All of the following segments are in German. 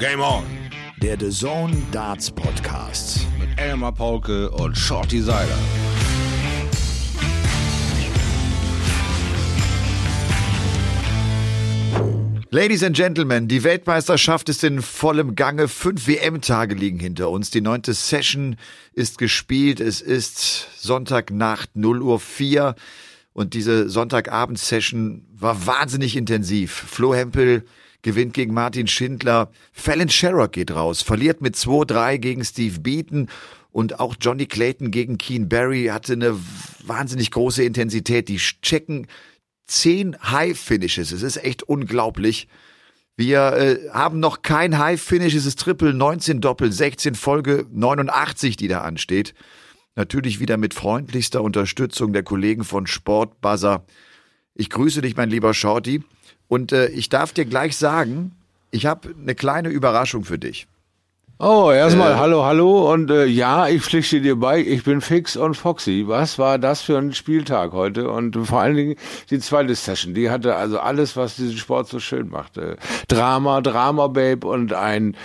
Game On. Der The Zone Darts Podcast. Mit Elmar Paulke und Shorty Seiler. Ladies and Gentlemen, die Weltmeisterschaft ist in vollem Gange. Fünf WM-Tage liegen hinter uns. Die neunte Session ist gespielt. Es ist Sonntagnacht 0 Uhr 4 und diese Sonntagabend-Session war wahnsinnig intensiv. Flo Hempel gewinnt gegen Martin Schindler. Fallon Sherrock geht raus, verliert mit 2-3 gegen Steve Beaton und auch Johnny Clayton gegen Keen Barry hatte eine wahnsinnig große Intensität. Die checken zehn High-Finishes. Es ist echt unglaublich. Wir äh, haben noch kein High-Finish. Es ist Triple 19 Doppel 16 Folge 89, die da ansteht. Natürlich wieder mit freundlichster Unterstützung der Kollegen von Sport Buzzer. Ich grüße dich, mein lieber Shorty. Und äh, ich darf dir gleich sagen, ich habe eine kleine Überraschung für dich. Oh, erstmal äh, hallo, hallo und äh, ja, ich pflichte dir bei, ich bin fix und foxy. Was war das für ein Spieltag heute? Und vor allen Dingen die zweite Session, die hatte also alles, was diesen Sport so schön machte. Drama, Drama Babe und ein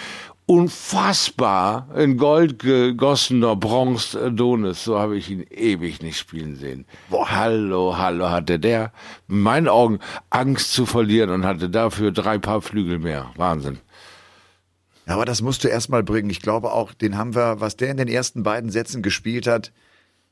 unfassbar in Gold gegossener Bronze Donis. So habe ich ihn ewig nicht spielen sehen. Boah, hallo, hallo, hatte der in meinen Augen Angst zu verlieren und hatte dafür drei Paar Flügel mehr. Wahnsinn. Aber das musst du erstmal bringen. Ich glaube auch, den haben wir, was der in den ersten beiden Sätzen gespielt hat,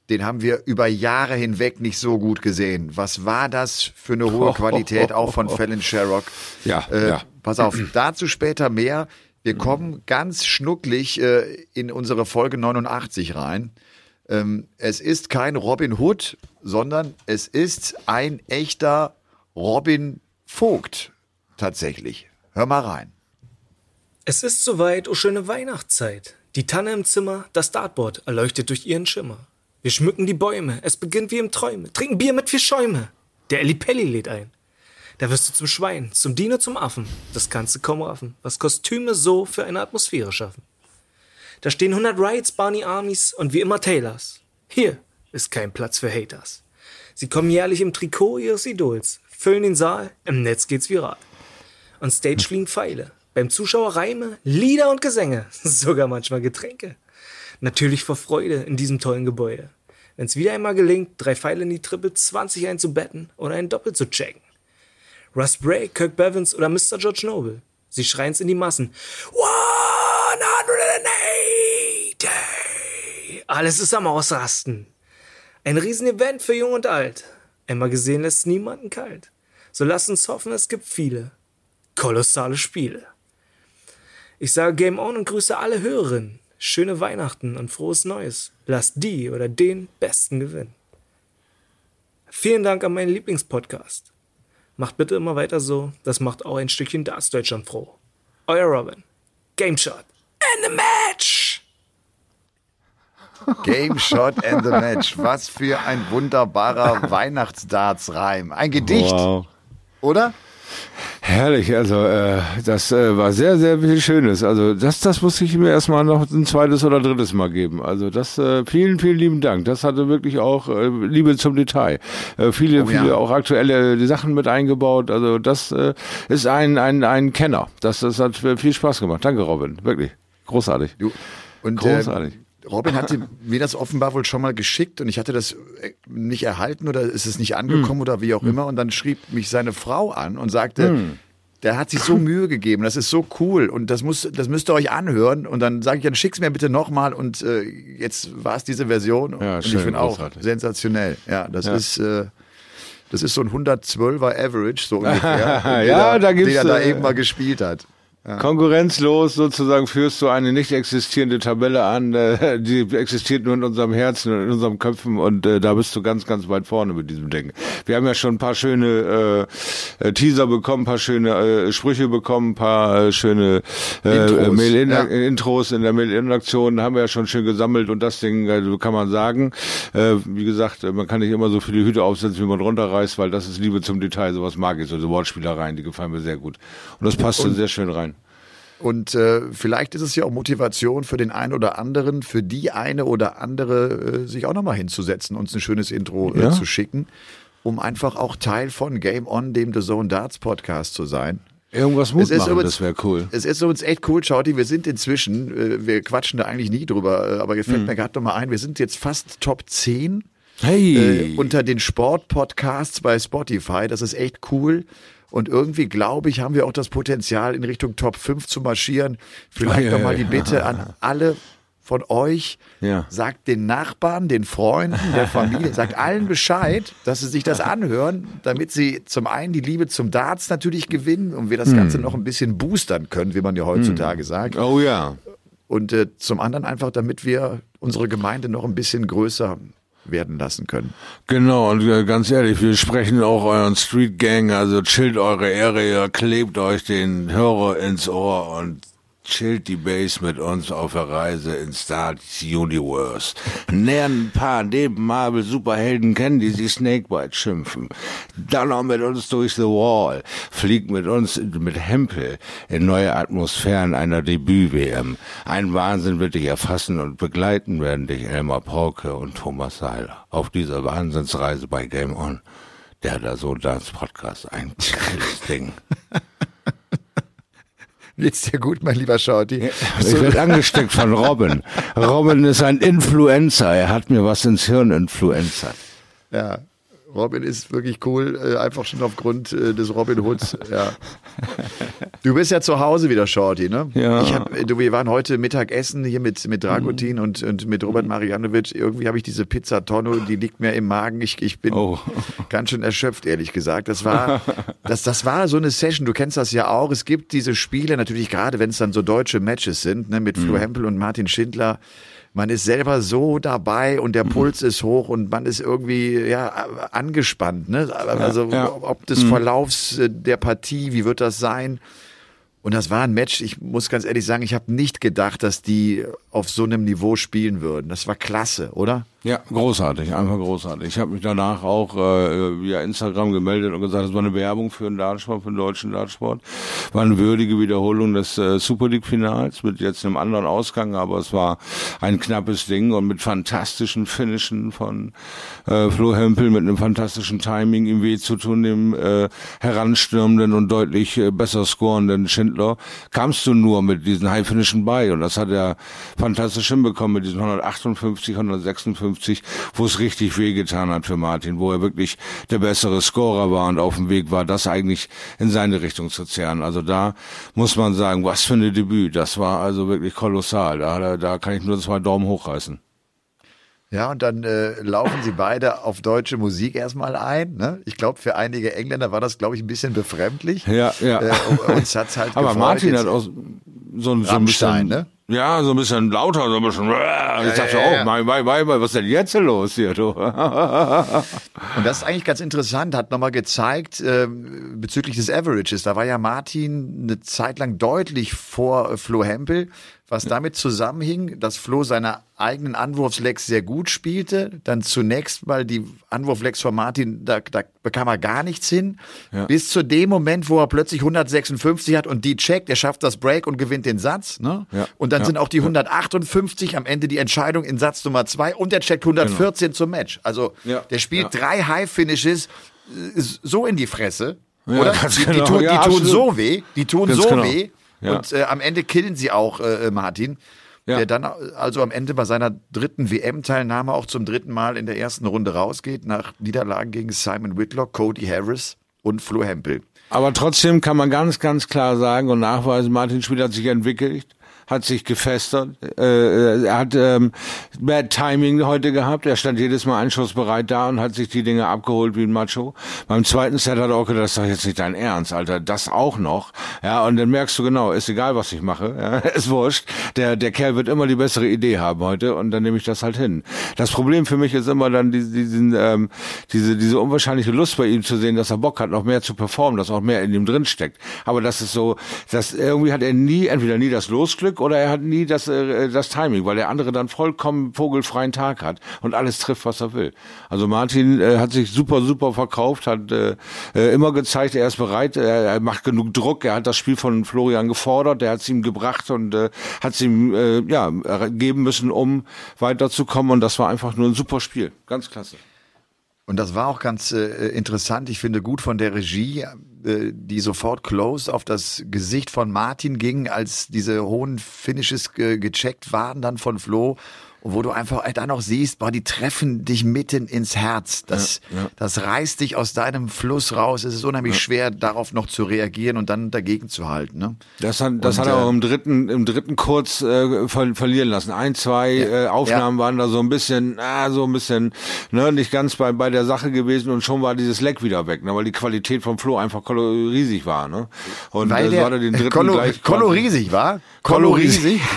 den haben wir über Jahre hinweg nicht so gut gesehen. Was war das für eine hohe Qualität auch von Fallon Sherrock? Ja, äh, ja. Pass auf, dazu später mehr. Wir kommen ganz schnucklig äh, in unsere Folge 89 rein. Ähm, es ist kein Robin Hood, sondern es ist ein echter Robin Vogt tatsächlich. Hör mal rein. Es ist soweit, oh schöne Weihnachtszeit. Die Tanne im Zimmer, das Dartboard erleuchtet durch ihren Schimmer. Wir schmücken die Bäume, es beginnt wie im Träume, trinken Bier mit vier Schäume. Der Ellipelli lädt ein. Da wirst du zum Schwein, zum Dino, zum Affen. Das kannst du kaum raffen, was Kostüme so für eine Atmosphäre schaffen. Da stehen 100 Riots, Barney Armies und wie immer Taylors. Hier ist kein Platz für Haters. Sie kommen jährlich im Trikot ihres Idols, füllen den Saal, im Netz geht's viral. On Stage fliegen Pfeile, beim Zuschauer Reime, Lieder und Gesänge, sogar manchmal Getränke. Natürlich vor Freude in diesem tollen Gebäude. Wenn es wieder einmal gelingt, drei Pfeile in die Triple 20 einzubetten oder ein Doppel zu checken. Russ Bray, Kirk Bevins oder Mr. George Noble. Sie schreien's in die Massen. 180! Alles ist am Ausrasten. Ein Riesenevent für Jung und Alt. Einmal gesehen lässt niemanden kalt. So lasst uns hoffen, es gibt viele. Kolossale Spiele. Ich sage Game On und grüße alle Hörerinnen. Schöne Weihnachten und frohes Neues. Lasst die oder den Besten gewinnen. Vielen Dank an meinen Lieblingspodcast. Macht bitte immer weiter so. Das macht auch ein Stückchen Darts Deutschland froh. Euer Robin. Game Shot. And the Match! Game Shot and the Match. Was für ein wunderbarer Weihnachtsdarts-Reim. Ein Gedicht. Wow. Oder? Herrlich, also äh, das äh, war sehr, sehr viel Schönes. Also das, das muss ich mir erstmal noch ein zweites oder drittes Mal geben. Also das, äh, vielen, vielen lieben Dank. Das hatte wirklich auch äh, Liebe zum Detail. Äh, viele, oh, ja. viele auch aktuelle die Sachen mit eingebaut. Also das äh, ist ein, ein, ein Kenner. Das, das hat viel Spaß gemacht. Danke, Robin. Wirklich. Großartig. Du, und, Großartig. Robin hatte mir das offenbar wohl schon mal geschickt und ich hatte das äh, nicht erhalten oder ist es nicht angekommen hm. oder wie auch hm. immer. Und dann schrieb mich seine Frau an und sagte, hm. der hat sich so Mühe gegeben, das ist so cool und das muss, das müsst ihr euch anhören. Und dann sage ich, dann schick's mir bitte nochmal und äh, jetzt war es diese Version ja, und schön, ich bin auch sensationell. Ja, das ja. ist äh, das ist so ein 112er Average, so ungefähr. ja, da gibt's, der da äh, eben mal gespielt hat. Ja. Konkurrenzlos sozusagen führst du eine nicht existierende Tabelle an, äh, die existiert nur in unserem Herzen und in unserem Köpfen und äh, da bist du ganz, ganz weit vorne mit diesem Ding. Wir haben ja schon ein paar schöne äh, äh Teaser bekommen, ein paar schöne äh, Sprüche bekommen, ein paar äh, schöne äh, Intros, Mail -In ja. Intros in der Mail-In-Aktion haben wir ja schon schön gesammelt und das Ding, also kann man sagen, äh, wie gesagt, man kann nicht immer so viele Hüte aufsetzen, wie man runterreißt, weil das ist Liebe zum Detail, sowas mag ich, so also Wortspielereien, die gefallen mir sehr gut. Und das passt und, sehr schön rein. Und äh, vielleicht ist es ja auch Motivation für den einen oder anderen, für die eine oder andere, äh, sich auch nochmal hinzusetzen, uns ein schönes Intro äh, ja. zu schicken, um einfach auch Teil von Game On, dem The Zone Darts Podcast zu sein. Irgendwas Mut Es machen, übrigens- das wäre cool. Es ist uns echt cool, Schauti. Wir sind inzwischen, äh, wir quatschen da eigentlich nie drüber, äh, aber Mhm. gefällt mir gerade nochmal ein, wir sind jetzt fast Top 10 Hey! äh, unter den Sportpodcasts bei Spotify. Das ist echt cool. Und irgendwie, glaube ich, haben wir auch das Potenzial, in Richtung Top 5 zu marschieren. Vielleicht Ei, ei, nochmal die Bitte an alle von euch. Ja. Sagt den Nachbarn, den Freunden, der Familie, sagt allen Bescheid, dass sie sich das anhören, damit sie zum einen die Liebe zum Darts natürlich gewinnen und wir das Ganze noch ein bisschen boostern können, wie man ja heutzutage sagt. oh ja. Und äh, zum anderen einfach, damit wir unsere Gemeinde noch ein bisschen größer werden lassen können. Genau, und äh, ganz ehrlich, wir sprechen auch euren Street Gang, also chillt eure Area, klebt euch den Hörer ins Ohr und chillt die Base mit uns auf der Reise ins Darts Universe. Lernen ein paar neben Marvel Superhelden kennen, die sich Snakebite schimpfen. Dann noch mit uns durch The Wall. Fliegt mit uns mit Hempel in neue Atmosphären einer Debüt-WM. Ein Wahnsinn wird dich erfassen und begleiten werden dich Elmar Pauke und Thomas Seiler auf dieser Wahnsinnsreise bei Game On. Der da so Dance Podcast, ein Ding. Geht's dir gut, mein lieber Schauti? Ich werde angesteckt von Robin. Robin ist ein Influencer. Er hat mir was ins Hirn influenzert. Ja, Robin ist wirklich cool, äh, einfach schon aufgrund äh, des Robin Hoods. Ja. Du bist ja zu Hause wieder, Shorty, ne? Ja. Ich hab, äh, du, wir waren heute Mittagessen hier mit, mit Dragutin und, und mit Robert Marianovic. Irgendwie habe ich diese Pizza Tonno, die liegt mir im Magen. Ich, ich bin Oh. ganz schön erschöpft, ehrlich gesagt. Das war, das, das war so eine Session. Du kennst das ja auch. Es gibt diese Spiele, natürlich gerade, wenn es dann so deutsche Matches sind, ne, mit Flo Hempel und Martin Schindler. Man ist selber so dabei und der Puls ist hoch und man ist irgendwie ja angespannt. Ne? Also ja. ob des Verlaufs äh, der Partie, wie wird das sein? Und das war ein Match, ich muss ganz ehrlich sagen, ich habe nicht gedacht, dass die auf so einem Niveau spielen würden. Das war klasse, oder? Ja, großartig, einfach großartig. Ich habe mich danach auch äh, via Instagram gemeldet und gesagt, das war eine Werbung für den Dartsport, für den deutschen Dartsport. War eine würdige Wiederholung des äh, Super League-Finals mit jetzt einem anderen Ausgang, aber es war ein knappes Ding und mit fantastischen Finishen von äh, Flo Hempel, mit einem fantastischen Timing ihm weh zu tun, dem äh, heranstürmenden und deutlich äh, besser scorenden Schindler, kamst du nur mit diesen High-Finishen bei und das hat er fantastisch hinbekommen mit diesen 158, 156 wo es richtig wehgetan hat für Martin, wo er wirklich der bessere Scorer war und auf dem Weg war, das eigentlich in seine Richtung zu zerren. Also da muss man sagen, was für eine Debüt. Das war also wirklich kolossal. Da, da, kann ich nur zwei Daumen hochreißen. Ja, und dann äh, laufen sie beide auf deutsche Musik erstmal ein. Ne? Ich glaube, für einige Engländer war das, glaube ich, ein bisschen befremdlich. Ja, ja. Äh, uns hat's halt Aber gefreut. Martin Jetzt- hat auch so, so ein bisschen, ne? Ja, so ein bisschen lauter, so ein bisschen. Ich dachte, ja, oh, ja. mein, mein, mein, was ist denn jetzt los hier, du? Und das ist eigentlich ganz interessant, hat nochmal gezeigt ähm, bezüglich des Averages. Da war ja Martin eine Zeit lang deutlich vor äh, Flo Hempel, was damit zusammenhing, dass Flo seine eigenen Anwurfslecks sehr gut spielte. Dann zunächst mal die Anwurflecks von Martin, da, da bekam er gar nichts hin. Bis zu dem Moment, wo er plötzlich 156 hat und die checkt, er schafft das Break und gewinnt den Satz. Ne? Ja. Und dann Ja. sind auch die 158 am Ende die Entscheidung in Satz Nummer zwei und er checkt 114 zum Match. Also Ja. der spielt Ja. drei High-Finishes äh, so in die Fresse. Ja, oder? Die, die genau. tun, die Ja, tun so weh. Die tun Ganz so genau. weh. Ja. Und äh, am Ende killen sie auch äh, Martin. Ja. Der dann also am Ende bei seiner dritten WM-Teilnahme auch zum dritten Mal in der ersten Runde rausgeht, nach Niederlagen gegen Simon Whitlock, Cody Harris und Flo Hempel. Aber trotzdem kann man ganz, ganz klar sagen und nachweisen, Martin Schmidt hat sich entwickelt, hat sich gefestert, äh, er hat ähm, Bad Timing heute gehabt, er stand jedes Mal einschussbereit da und hat sich die Dinge abgeholt wie ein Macho. Beim zweiten Set hat er auch gedacht, das ist doch jetzt nicht dein Ernst, Alter, das auch noch. Ja, und dann merkst du genau, ist egal, was ich mache, ja, ist wurscht, der, der Kerl wird immer die bessere Idee haben heute und dann nehme ich das halt hin. Das Problem für mich ist immer dann die, diesen, ähm, diese, diese unwahrscheinliche Lust bei ihm zu sehen, dass er Bock hat, noch mehr zu performen, dass auch mehr in ihm drin steckt. Aber das ist so, dass irgendwie hat er nie, entweder nie das Losglück oder er hat nie das, äh, das Timing, weil der andere dann vollkommen vogelfreien Tag hat und alles trifft, was er will. Also Martin äh, hat sich super, super verkauft, hat äh, äh, immer gezeigt, er ist bereit, er, er macht genug Druck, er hat das Spiel von Florian gefordert, er hat es ihm gebracht und äh, hat es ihm äh, ja, geben müssen, um weiterzukommen und das war einfach nur ein super Spiel. Ganz klasse. Und das war auch ganz äh, interessant. Ich finde gut von der Regie, äh, die sofort close auf das Gesicht von Martin ging, als diese hohen Finishes ge gecheckt waren dann von Flo wo du einfach dann auch siehst, boah, die treffen dich mitten ins Herz. Das, ja, ja. das reißt dich aus deinem Fluss raus. Es ist unheimlich ja. schwer, darauf noch zu reagieren und dann dagegen zu halten. Ne? Das hat, das und, hat er auch äh, im dritten, im dritten kurz äh, ver verlieren lassen. Ein, zwei äh, Aufnahmen waren da so ein bisschen, ah, so ein bisschen, ne, nicht ganz bei, bei der Sache gewesen und schon war dieses Leck wieder weg, ne, weil die Qualität vom Flo einfach riesig war. Ne? Und weil äh, der, so hat er den dritten Kolo, gleich Kolo riesig war? Kolo riesig.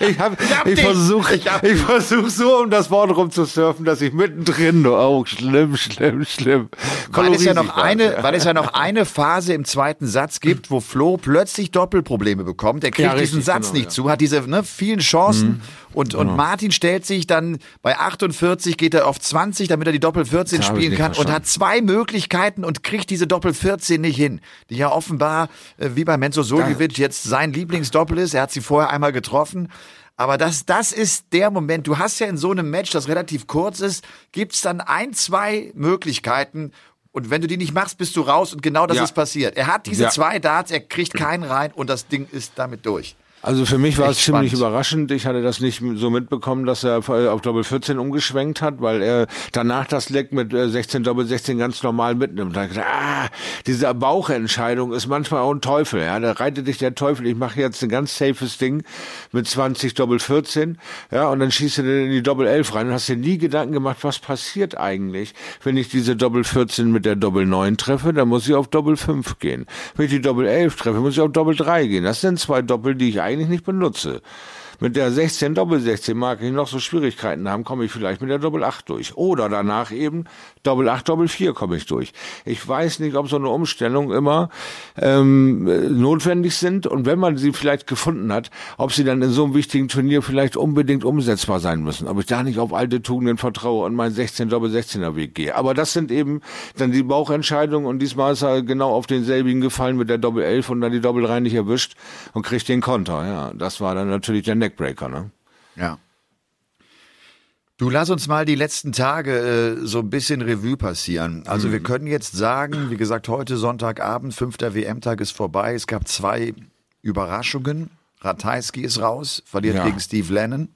ich habe ich, ich versuche ich, ich versuch so um das Wort rumzusurfen, dass ich mittendrin oh schlimm, schlimm, schlimm. Weil es ja noch eine, weil es ja noch eine Phase im zweiten Satz gibt, wo Flo plötzlich Doppelprobleme bekommt. Er kriegt ja, richtig, diesen Satz genau, nicht ja. zu, hat diese ne, vielen Chancen mhm. und und genau. Martin stellt sich dann bei 48 geht er auf 20, damit er die Doppel 14 spielen kann verstanden. und hat zwei Möglichkeiten und kriegt diese Doppel 14 nicht hin, die ja offenbar äh, wie bei Menzo Suljovic jetzt sein Lieblingsdoppel ist. Er hat sie vorher einmal getroffen aber das, das ist der Moment. Du hast ja in so einem Match, das relativ kurz ist, gibt's dann ein, zwei Möglichkeiten. Und wenn du die nicht machst, bist du raus. Und genau das ja. ist passiert. Er hat diese ja. zwei Darts, er kriegt keinen rein und das Ding ist damit durch. Also für mich war es ziemlich überraschend. Ich hatte das nicht so mitbekommen, dass er auf Doppel 14 umgeschwenkt hat, weil er danach das Leck mit 16 äh, Doppel 16 ganz normal mitnimmt. Da gesagt, ah, diese Bauchentscheidung ist manchmal auch ein Teufel. Ja, da reitet dich der Teufel. Ich mache jetzt ein ganz safes Ding mit 20 Doppel 14. Ja, und dann schießt du den in die Doppel 11 rein und hast dir nie Gedanken gemacht, was passiert eigentlich, wenn ich diese Doppel 14 mit der Doppel 9 treffe, dann muss ich auf Doppel 5 gehen. Wenn ich die Doppel 11 treffe, muss ich auf Doppel 3 gehen. Das sind zwei Doppel, die ich eigentlich nicht benutze. Mit der 16 Doppel 16 mag ich noch so Schwierigkeiten haben, komme ich vielleicht mit der Doppel 8 durch. Oder danach eben Doppel 8, Doppel 4 komme ich durch. Ich weiß nicht, ob so eine Umstellung immer ähm, notwendig sind und wenn man sie vielleicht gefunden hat, ob sie dann in so einem wichtigen Turnier vielleicht unbedingt umsetzbar sein müssen. Ob ich da nicht auf alte Tugenden vertraue und meinen 16 Doppel 16er Weg gehe. Aber das sind eben dann die Bauchentscheidungen und diesmal ist er genau auf denselbigen gefallen mit der Doppel 11 und dann die Doppel 3 nicht erwischt und kriegt den Konter. Ja, das war dann natürlich der Neckbreaker, ne? Ja. Du lass uns mal die letzten Tage äh, so ein bisschen Revue passieren. Also mhm. wir können jetzt sagen, wie gesagt, heute Sonntagabend, fünfter WM-Tag ist vorbei. Es gab zwei Überraschungen. Ratajski ist raus, verliert ja. gegen Steve Lennon.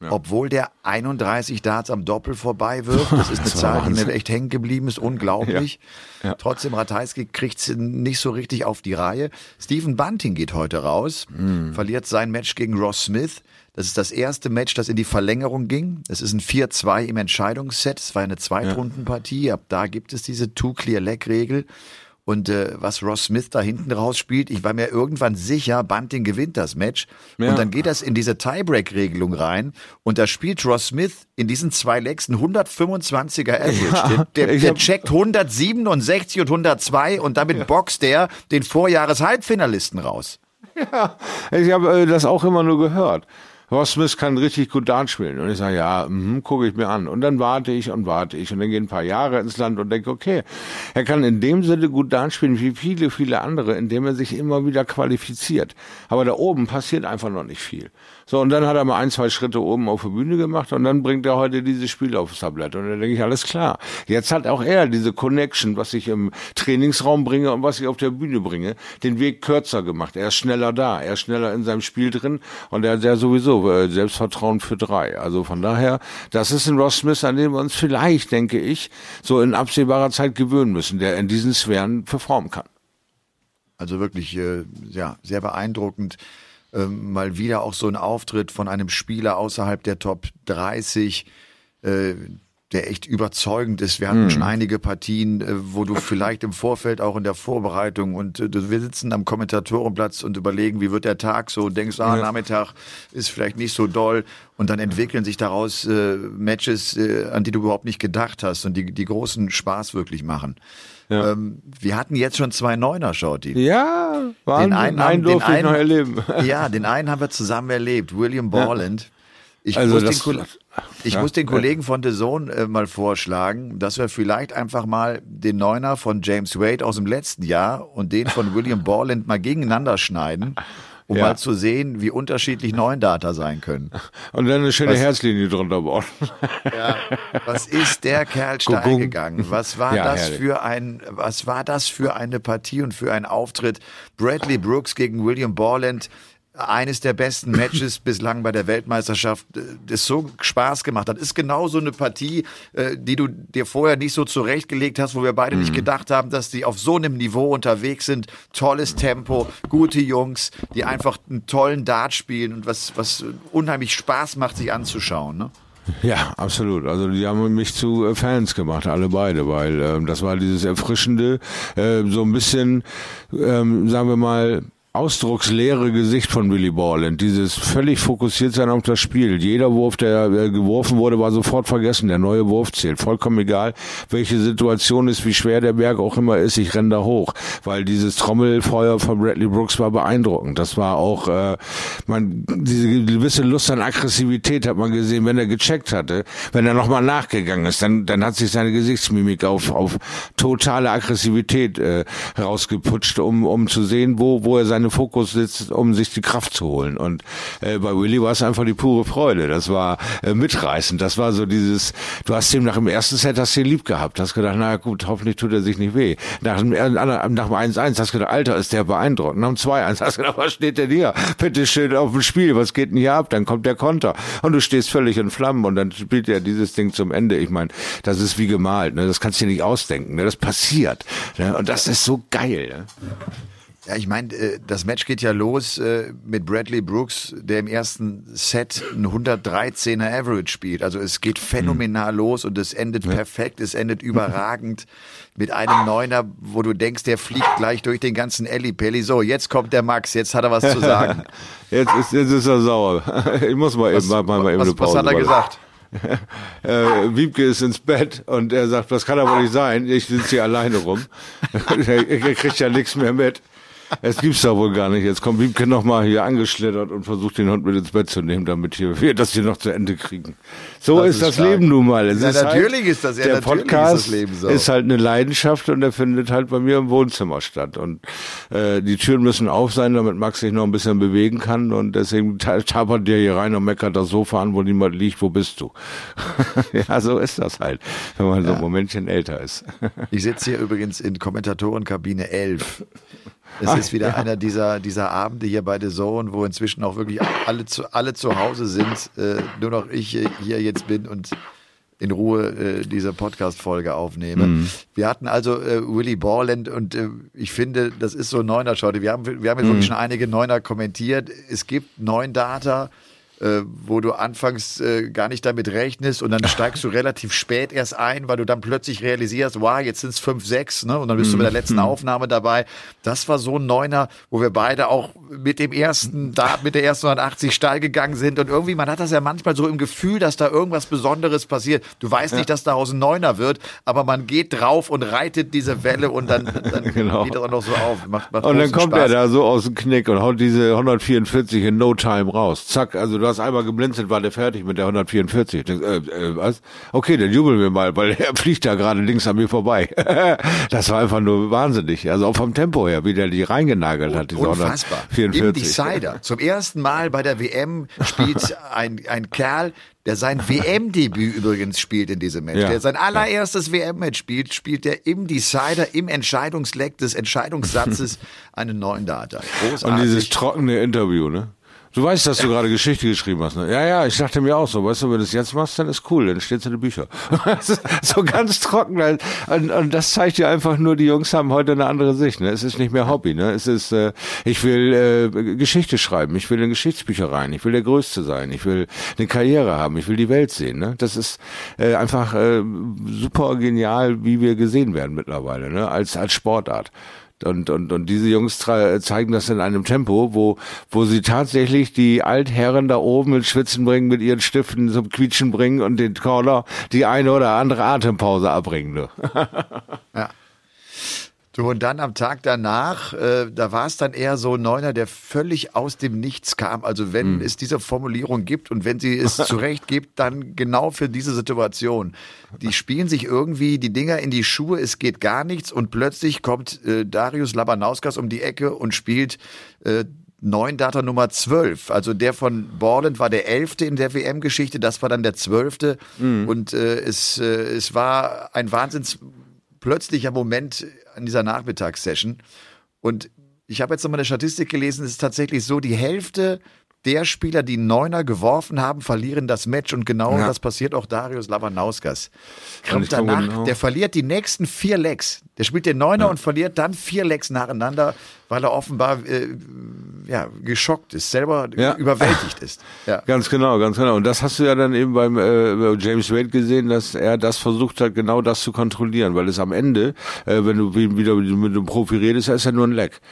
Ja. Obwohl der 31 Darts am Doppel vorbei wird. Das ist eine das Zahl, die mir echt hängen geblieben ist. Unglaublich. Ja. Ja. Trotzdem, Ratajski kriegt es nicht so richtig auf die Reihe. Stephen Bunting geht heute raus, mhm. verliert sein Match gegen Ross Smith. Das ist das erste Match, das in die Verlängerung ging. Es ist ein 4-2 im Entscheidungsset. Es war eine Zweitrundenpartie. Ab da gibt es diese Two-Clear-Leg-Regel. Und äh, was Ross Smith da hinten rausspielt, ich war mir irgendwann sicher, Bunting gewinnt das Match. Ja. Und dann geht das in diese Tiebreak-Regelung rein. Und da spielt Ross Smith in diesen zwei Legs ein 125er Average. Ja, der, der checkt 167 und 102 und damit ja. boxt der den Vorjahres-Halbfinalisten raus. Ja, ich habe äh, das auch immer nur gehört. Ross Smith kann richtig gut Dart spielen. Und ich sage, ja, mh, gucke ich mir an. Und dann warte ich und warte ich. Und dann gehen ein paar Jahre ins Land und denke, okay, er kann in dem Sinne gut Dart spielen wie viele, viele andere, indem er sich immer wieder qualifiziert. Aber da oben passiert einfach noch nicht viel. So, und dann hat er mal ein, zwei Schritte oben auf der Bühne gemacht und dann bringt er heute dieses Spiel aufs Tablett. Und dann denke ich, alles klar. Jetzt hat auch er diese Connection, was ich im Trainingsraum bringe und was ich auf der Bühne bringe, den Weg kürzer gemacht. Er ist schneller da, er ist schneller in seinem Spiel drin und er hat ja sowieso äh, Selbstvertrauen für drei. Also von daher, das ist ein Ross Smith, an dem wir uns vielleicht, denke ich, so in absehbarer Zeit gewöhnen müssen, der in diesen Sphären performen kann. Also wirklich, äh, ja, sehr beeindruckend ähm, mal wieder auch so ein Auftritt von einem Spieler außerhalb der Top 30, äh, der echt überzeugend ist. Wir hatten mhm. schon einige Partien, äh, wo du vielleicht im Vorfeld auch in der Vorbereitung und äh, wir sitzen am Kommentatorenplatz und überlegen, wie wird der Tag so, denkst, ah, ja. Nachmittag ist vielleicht nicht so doll und dann entwickeln sich daraus äh, Matches, äh, an die du überhaupt nicht gedacht hast und die, die großen Spaß wirklich machen. Ja. Ähm, wir hatten jetzt schon zwei Neuner, Shorty. Ja, waren, den einen, einen durfte den einen, noch erleben. Ja, den einen haben wir zusammen erlebt, William Borland. Ja. Ich, also muss, das, den, ich ja, muss den Kollegen von The Zone äh, mal vorschlagen, dass wir vielleicht einfach mal den Neuner von James Wade aus dem letzten Jahr und den von William Borland mal gegeneinander schneiden um Ja. mal zu sehen, wie unterschiedlich Neundata sein können. Und dann eine schöne Was- Herzlinie drunter bauen. Ja, was ist der Kerl steil Kuckuck. gegangen? Was war Ja, das herrlich. für ein, was war das für eine Partie und für ein Auftritt? Bradley Brooks gegen William Borland. Eines der besten Matches bislang bei der Weltmeisterschaft, äh, das so Spaß gemacht hat. Ist genau so eine Partie, äh, die du dir vorher nicht so zurechtgelegt hast, wo wir beide Mhm. nicht gedacht haben, dass die auf so einem Niveau unterwegs sind. Tolles Tempo, gute Jungs, die einfach einen tollen Dart spielen und was, was unheimlich Spaß macht, sich anzuschauen. Ne? Ja, absolut. Also die haben mich zu äh, Fans gemacht, alle beide, weil ähm, das war dieses erfrischende, äh, so ein bisschen, ähm, sagen wir mal, ausdrucksleere Gesicht von Willy Borland, dieses völlig fokussiert sein auf das Spiel. Jeder Wurf, der äh, geworfen wurde, war sofort vergessen. Der neue Wurf zählt. Vollkommen egal, welche Situation ist, wie schwer der Berg auch immer ist. Ich renne da hoch, weil dieses Trommelfeuer von Bradley Brooks war beeindruckend. Das war auch, äh, man diese gewisse Lust an Aggressivität hat man gesehen, wenn er gecheckt hatte, wenn er nochmal nachgegangen ist, dann dann hat sich seine Gesichtsmimik auf auf totale Aggressivität äh, rausgeputscht, um um zu sehen, wo wo er seine Fokus sitzt, um sich die Kraft zu holen. Und äh, bei Willy war es einfach die pure Freude. Das war äh, mitreißend. Das war so dieses, du hast ihm nach dem ersten Set hast ihn lieb gehabt. Hast gedacht, na gut, hoffentlich tut er sich nicht weh. Nach dem, äh, nach dem 1-1 hast gedacht, Alter, ist der beeindruckend. Nach dem 2-1 hast du gedacht, was steht denn hier? Bitte schön auf dem Spiel, was geht denn hier ab? Dann kommt der Konter. Und du stehst völlig in Flammen und dann spielt er dieses Ding zum Ende. Ich meine, das ist wie gemalt. Ne? Das kannst du dir nicht ausdenken. Ne? Das passiert. Ne? Und das ist so geil. Ne? Ja, ich meine, äh, das Match geht ja los äh, mit Bradley Brooks, der im ersten Set ein 113er Average spielt. Also es geht phänomenal los und es endet perfekt, es endet überragend mit einem Neuner, wo du denkst, der fliegt gleich durch den ganzen Ellipelli. So, jetzt kommt der Max, jetzt hat er was zu sagen. Jetzt ist, jetzt ist er sauer. Ich muss mal eben, mal, mal, eben eine was, was Pause hat er machen. gesagt? äh, Wiebke ist ins Bett und er sagt, das kann aber nicht sein, ich sitze hier alleine rum. er kriegt ja nichts mehr mit. Es gibt's da wohl gar nicht. Jetzt kommt Wiebke nochmal hier angeschlittert und versucht den Hund mit ins Bett zu nehmen, damit hier, wir das hier noch zu Ende kriegen. So Das ist ist das stark. Leben nun mal. Es Ja, ist natürlich ist das- ja, der natürlich ist Podcast das Leben so. ist halt eine Leidenschaft und der findet halt bei mir im Wohnzimmer statt. Und äh, die Türen müssen auf sein, damit Max sich noch ein bisschen bewegen kann. Und deswegen ta- tapert der hier rein und meckert das Sofa an, wo niemand liegt. Wo bist du? ja, so ist das halt, wenn man so ein Momentchen älter ist. Ich sitze hier übrigens in Kommentatorenkabine 11. Es Ah, ist wieder einer dieser, dieser Abende hier bei The Zone, wo inzwischen auch wirklich alle zu, alle zu Hause sind. Äh, nur noch ich äh, hier jetzt bin und in Ruhe äh, diese Podcast-Folge aufnehme. Mhm. Wir hatten also äh, Willy Borland und äh, ich finde, das ist so ein Neuner-Schotte. Wir haben, wir haben jetzt Mhm. wirklich schon einige Neuner kommentiert. Es gibt neun Data, äh, wo du anfangs äh, gar nicht damit rechnest und dann steigst du relativ spät erst ein, weil du dann plötzlich realisierst, wow, jetzt sind es fünf, sechs, ne? Und dann bist du bei der letzten Aufnahme dabei. Das war so ein Neuner, wo wir beide auch mit dem ersten Dart, mit der ersten 180 steil gegangen sind und irgendwie, man hat das ja manchmal so im Gefühl, dass da irgendwas Besonderes passiert. Du weißt nicht, dass daraus ein Neuner wird, aber man geht drauf und reitet diese Welle und dann, dann Genau. geht das auch noch so auf. Macht, macht Und dann kommt Spaß. er da so aus dem Knick und haut diese 144 in no time raus. Zack, also du hast einmal geblinzelt, war der fertig mit der 144. Ich denk, Äh, äh, was? Okay, dann jubeln wir mal, weil er fliegt da gerade links an mir vorbei. das war einfach nur wahnsinnig. Also auch vom Tempo her, wie der die reingenagelt hat, diese Unfassbar. Im 144. Decider. Zum ersten Mal bei der WM spielt ein, ein Kerl, der sein WM-Debüt übrigens spielt in diesem Match. Ja. Der sein allererstes WM-Match spielt, spielt der im Decider, im Entscheidungsleck des Entscheidungssatzes einen neuen Data. Großartig. Und dieses trockene Interview, ne? Du weißt, dass du gerade Geschichte geschrieben hast, ne? Ja, ja, ich dachte mir auch so, weißt du, wenn du das jetzt machst, dann ist cool, dann steht's in den Büchern. so ganz trocken. Und, und das zeigt dir einfach nur, die Jungs haben heute eine andere Sicht, ne? Es ist nicht mehr Hobby, ne? Es ist, äh, ich will äh, Geschichte schreiben, ich will in Geschichtsbücher rein, ich will der Größte sein, ich will eine Karriere haben, ich will die Welt sehen, ne? Das ist äh, einfach äh, super genial, wie wir gesehen werden mittlerweile, ne? Als, als Sportart. Und, und, und diese Jungs zeigen das in einem Tempo, wo, wo sie tatsächlich die Altherren da oben ins Schwitzen bringen, mit ihren Stiften zum Quietschen bringen und den Corner die eine oder andere Atempause abbringen. Ne? Ja. Du, und dann am Tag danach, äh, da war es dann eher so ein Neuner, der völlig aus dem Nichts kam. Also wenn es diese Formulierung gibt und wenn sie es zurecht gibt, dann genau für diese Situation. Die spielen sich irgendwie die Dinger in die Schuhe, es geht gar nichts und plötzlich kommt äh, Darius Labanauskas um die Ecke und spielt äh, neun Data Nummer 12. Also der von Borland war der elfte in der WM-Geschichte, das war dann der zwölfte. Mhm. Und äh, es, äh, es war ein wahnsinns plötzlicher Moment an dieser Nachmittagssession. Und ich habe jetzt nochmal eine Statistik gelesen, es ist tatsächlich so, die Hälfte der Spieler, die Neuner geworfen haben, verlieren das Match und genau ja. das passiert auch Darius Lavanauskas. Kommt danach, genau. der verliert die nächsten vier Lecks. Der spielt den Neuner ja. und verliert dann vier Lecks nacheinander, weil er offenbar äh, ja, geschockt ist, selber ja. überwältigt ist. Ja. Ganz genau, ganz genau. Und das hast du ja dann eben beim äh, James Wade gesehen, dass er das versucht hat, genau das zu kontrollieren, weil es am Ende, äh, wenn du wieder mit einem Profi redest, ist ja nur ein Leck.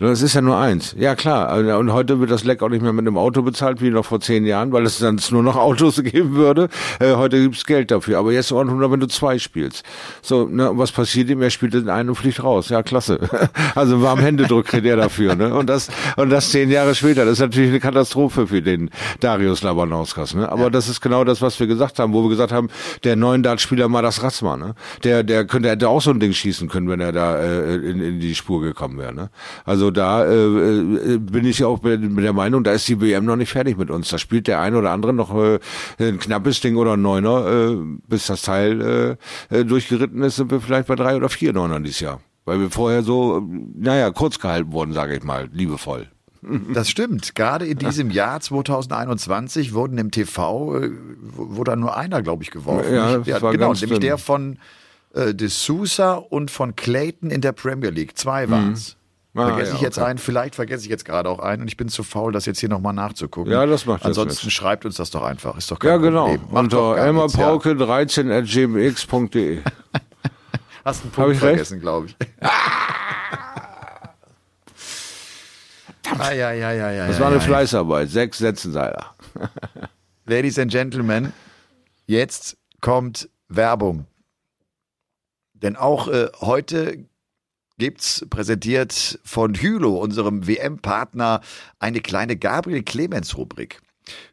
Das ist ja nur eins. Ja klar. Und heute wird das Leck auch nicht mehr mit einem Auto bezahlt wie noch vor zehn Jahren, weil es dann nur noch Autos geben würde. Äh, heute gibt's Geld dafür. Aber jetzt auch nur, wenn du zwei spielst. So, ne, was passiert ihm? Er spielt den einen und fliegt raus. Ja, klasse. Also warm Händedruck kriegt er dafür. Ne? Und das und das zehn Jahre später. Das ist natürlich eine Katastrophe für den Darius Labanauskas. Ne? Aber ja. das ist genau das, was wir gesagt haben, wo wir gesagt haben, der neuen Dartspieler mal das Ratzma. Ne? Der der könnte hätte auch so ein Ding schießen können, wenn er da äh, in, in die Spur gekommen wäre. Ne? Also also da äh, äh, bin ich ja auch mit der Meinung, da ist die WM noch nicht fertig mit uns. Da spielt der eine oder andere noch äh, ein knappes Ding oder ein Neuner, äh, bis das Teil äh, äh, durchgeritten ist, sind wir vielleicht bei drei oder vier Neunern dieses Jahr. Weil wir vorher so, naja, kurz gehalten wurden, sage ich mal, liebevoll. Das stimmt. Gerade in diesem Jahr 2021 wurden im TV, äh, wurde nur einer, glaube ich, geworfen. Ja, ja, genau, nämlich dünn. der von äh, De Sousa und von Clayton in der Premier League. Zwei waren es. Mhm. Ah, vergesse ja, ich jetzt okay. einen, vielleicht vergesse ich jetzt gerade auch einen und ich bin zu faul, das jetzt hier nochmal nachzugucken. Ja, das macht Ansonsten das schreibt uns das doch einfach. Ist doch kein Ja, genau. Problem. Unter elmarpauke13 at gmx.de. Hast einen Punkt vergessen, glaube ich. ah, ja, ja, ja, ja, das war eine Fleißarbeit. Sechs Sätzen sei da. Ladies and Gentlemen, jetzt kommt Werbung. Denn auch äh, heute gibt's präsentiert von Hylo, unserem WM-Partner, eine kleine Gabriel Clemens-Rubrik.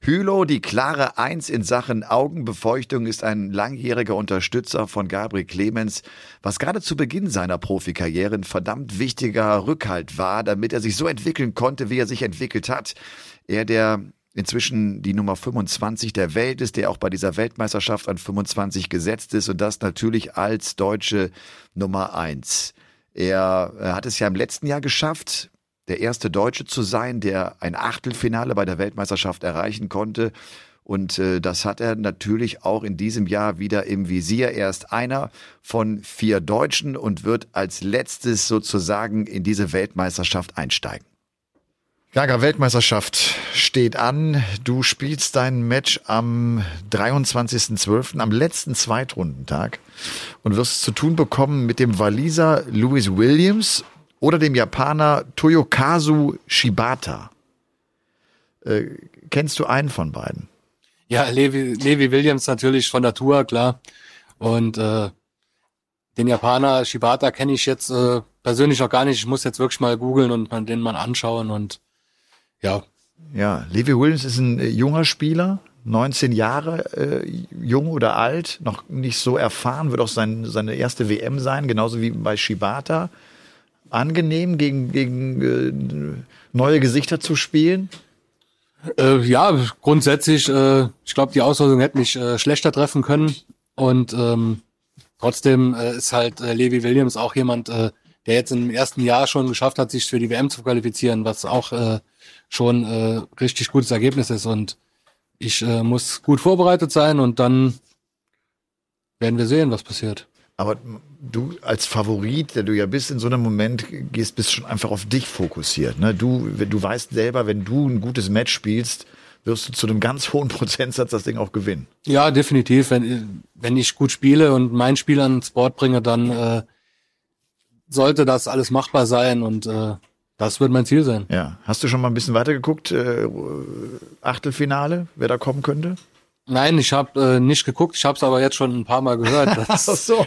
Hylo, die klare Eins in Sachen Augenbefeuchtung, ist ein langjähriger Unterstützer von Gabriel Clemens, was gerade zu Beginn seiner Profikarriere ein verdammt wichtiger Rückhalt war, damit er sich so entwickeln konnte, wie er sich entwickelt hat. Er, der inzwischen die Nummer 25 der Welt ist, der auch bei dieser Weltmeisterschaft an 25 gesetzt ist und das natürlich als deutsche Nummer 1. Er, hat es ja im letzten Jahr geschafft, der erste Deutsche zu sein, der ein Achtelfinale bei der Weltmeisterschaft erreichen konnte. Und äh, das hat er natürlich auch in diesem Jahr wieder im Visier. Er ist einer von vier Deutschen und wird als letztes sozusagen in diese Weltmeisterschaft einsteigen. Gaga, Weltmeisterschaft steht an. Du spielst dein Match am 23.12., am letzten Zweitrundentag und wirst zu tun bekommen mit dem Waliser Louis Williams oder dem Japaner Toyokazu Shibata. Äh, kennst du einen von beiden? Ja, Levi, Levi Williams natürlich von Tour, klar. Und äh, den Japaner Shibata kenne ich jetzt äh, persönlich noch gar nicht. Ich muss jetzt wirklich mal googeln und man den mal anschauen und ja. Ja, Levi Williams ist ein äh, junger Spieler, 19 Jahre äh, jung oder alt, noch nicht so erfahren, wird auch sein, seine erste WM sein, genauso wie bei Shibata. Angenehm, gegen, gegen äh, neue Gesichter zu spielen? Äh, ja, grundsätzlich, äh, ich glaube, die Auslosung hätte mich äh, schlechter treffen können. Und ähm, trotzdem äh, ist halt äh, Levi Williams auch jemand, äh, der jetzt im ersten Jahr schon geschafft hat, sich für die WM zu qualifizieren, was auch äh, schon äh, richtig gutes Ergebnis ist. Und ich äh, muss gut vorbereitet sein und dann werden wir sehen, was passiert. Aber du als Favorit, der du ja bist in so einem Moment, gehst, bist schon einfach auf dich fokussiert. Ne? Du, du weißt selber, wenn du ein gutes Match spielst, wirst du zu einem ganz hohen Prozentsatz das Ding auch gewinnen. Ja, definitiv. Wenn, wenn ich gut spiele und mein Spiel ans Board bringe, dann äh, sollte das alles machbar sein und äh, das wird mein Ziel sein. Ja. Hast du schon mal ein bisschen weitergeguckt? Äh, Achtelfinale, wer da kommen könnte? Nein, ich habe äh, nicht geguckt. Ich habe es aber jetzt schon ein paar Mal gehört, dass, so.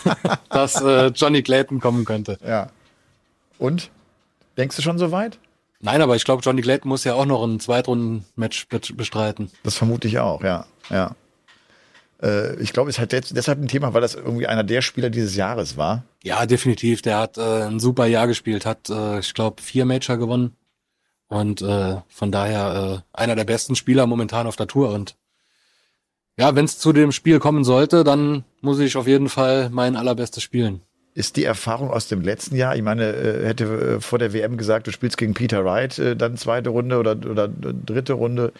dass äh, Johnny Clayton kommen könnte. Ja. Und? Denkst du schon so weit? Nein, aber ich glaube, Johnny Clayton muss ja auch noch ein Zweitrunden-Match bestreiten. Das vermute ich auch, ja. ja. Äh, ich glaube, es ist halt deshalb ein Thema, weil das irgendwie einer der Spieler dieses Jahres war. Ja, definitiv. Der hat äh, ein super Jahr gespielt, hat, äh, ich glaube, vier Major gewonnen Und äh, von daher äh, einer der besten Spieler momentan auf der Tour. Und ja, wenn es zu dem Spiel kommen sollte, dann muss ich auf jeden Fall mein allerbestes spielen. Ist die Erfahrung aus dem letzten Jahr, ich meine, äh, hätte äh, vor der WM gesagt, du spielst gegen Peter Wright, äh, dann zweite Runde oder, oder dritte Runde,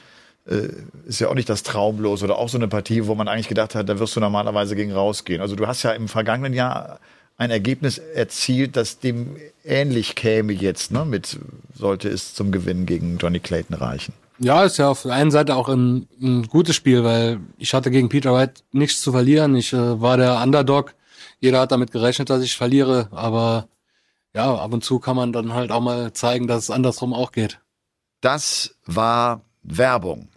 ist ja auch nicht das Traumlos oder auch so eine Partie, wo man eigentlich gedacht hat, da wirst du normalerweise gegen rausgehen. Also du hast ja im vergangenen Jahr ein Ergebnis erzielt, das dem ähnlich käme jetzt, ne? Mit sollte es zum Gewinn gegen Johnny Clayton reichen. Ja, ist ja auf der einen Seite auch ein, ein gutes Spiel, weil ich hatte gegen Peter Wright nichts zu verlieren. Ich äh, war der Underdog. Jeder hat damit gerechnet, dass ich verliere, aber ja, ab und zu kann man dann halt auch mal zeigen, dass es andersrum auch geht. Das war Werbung.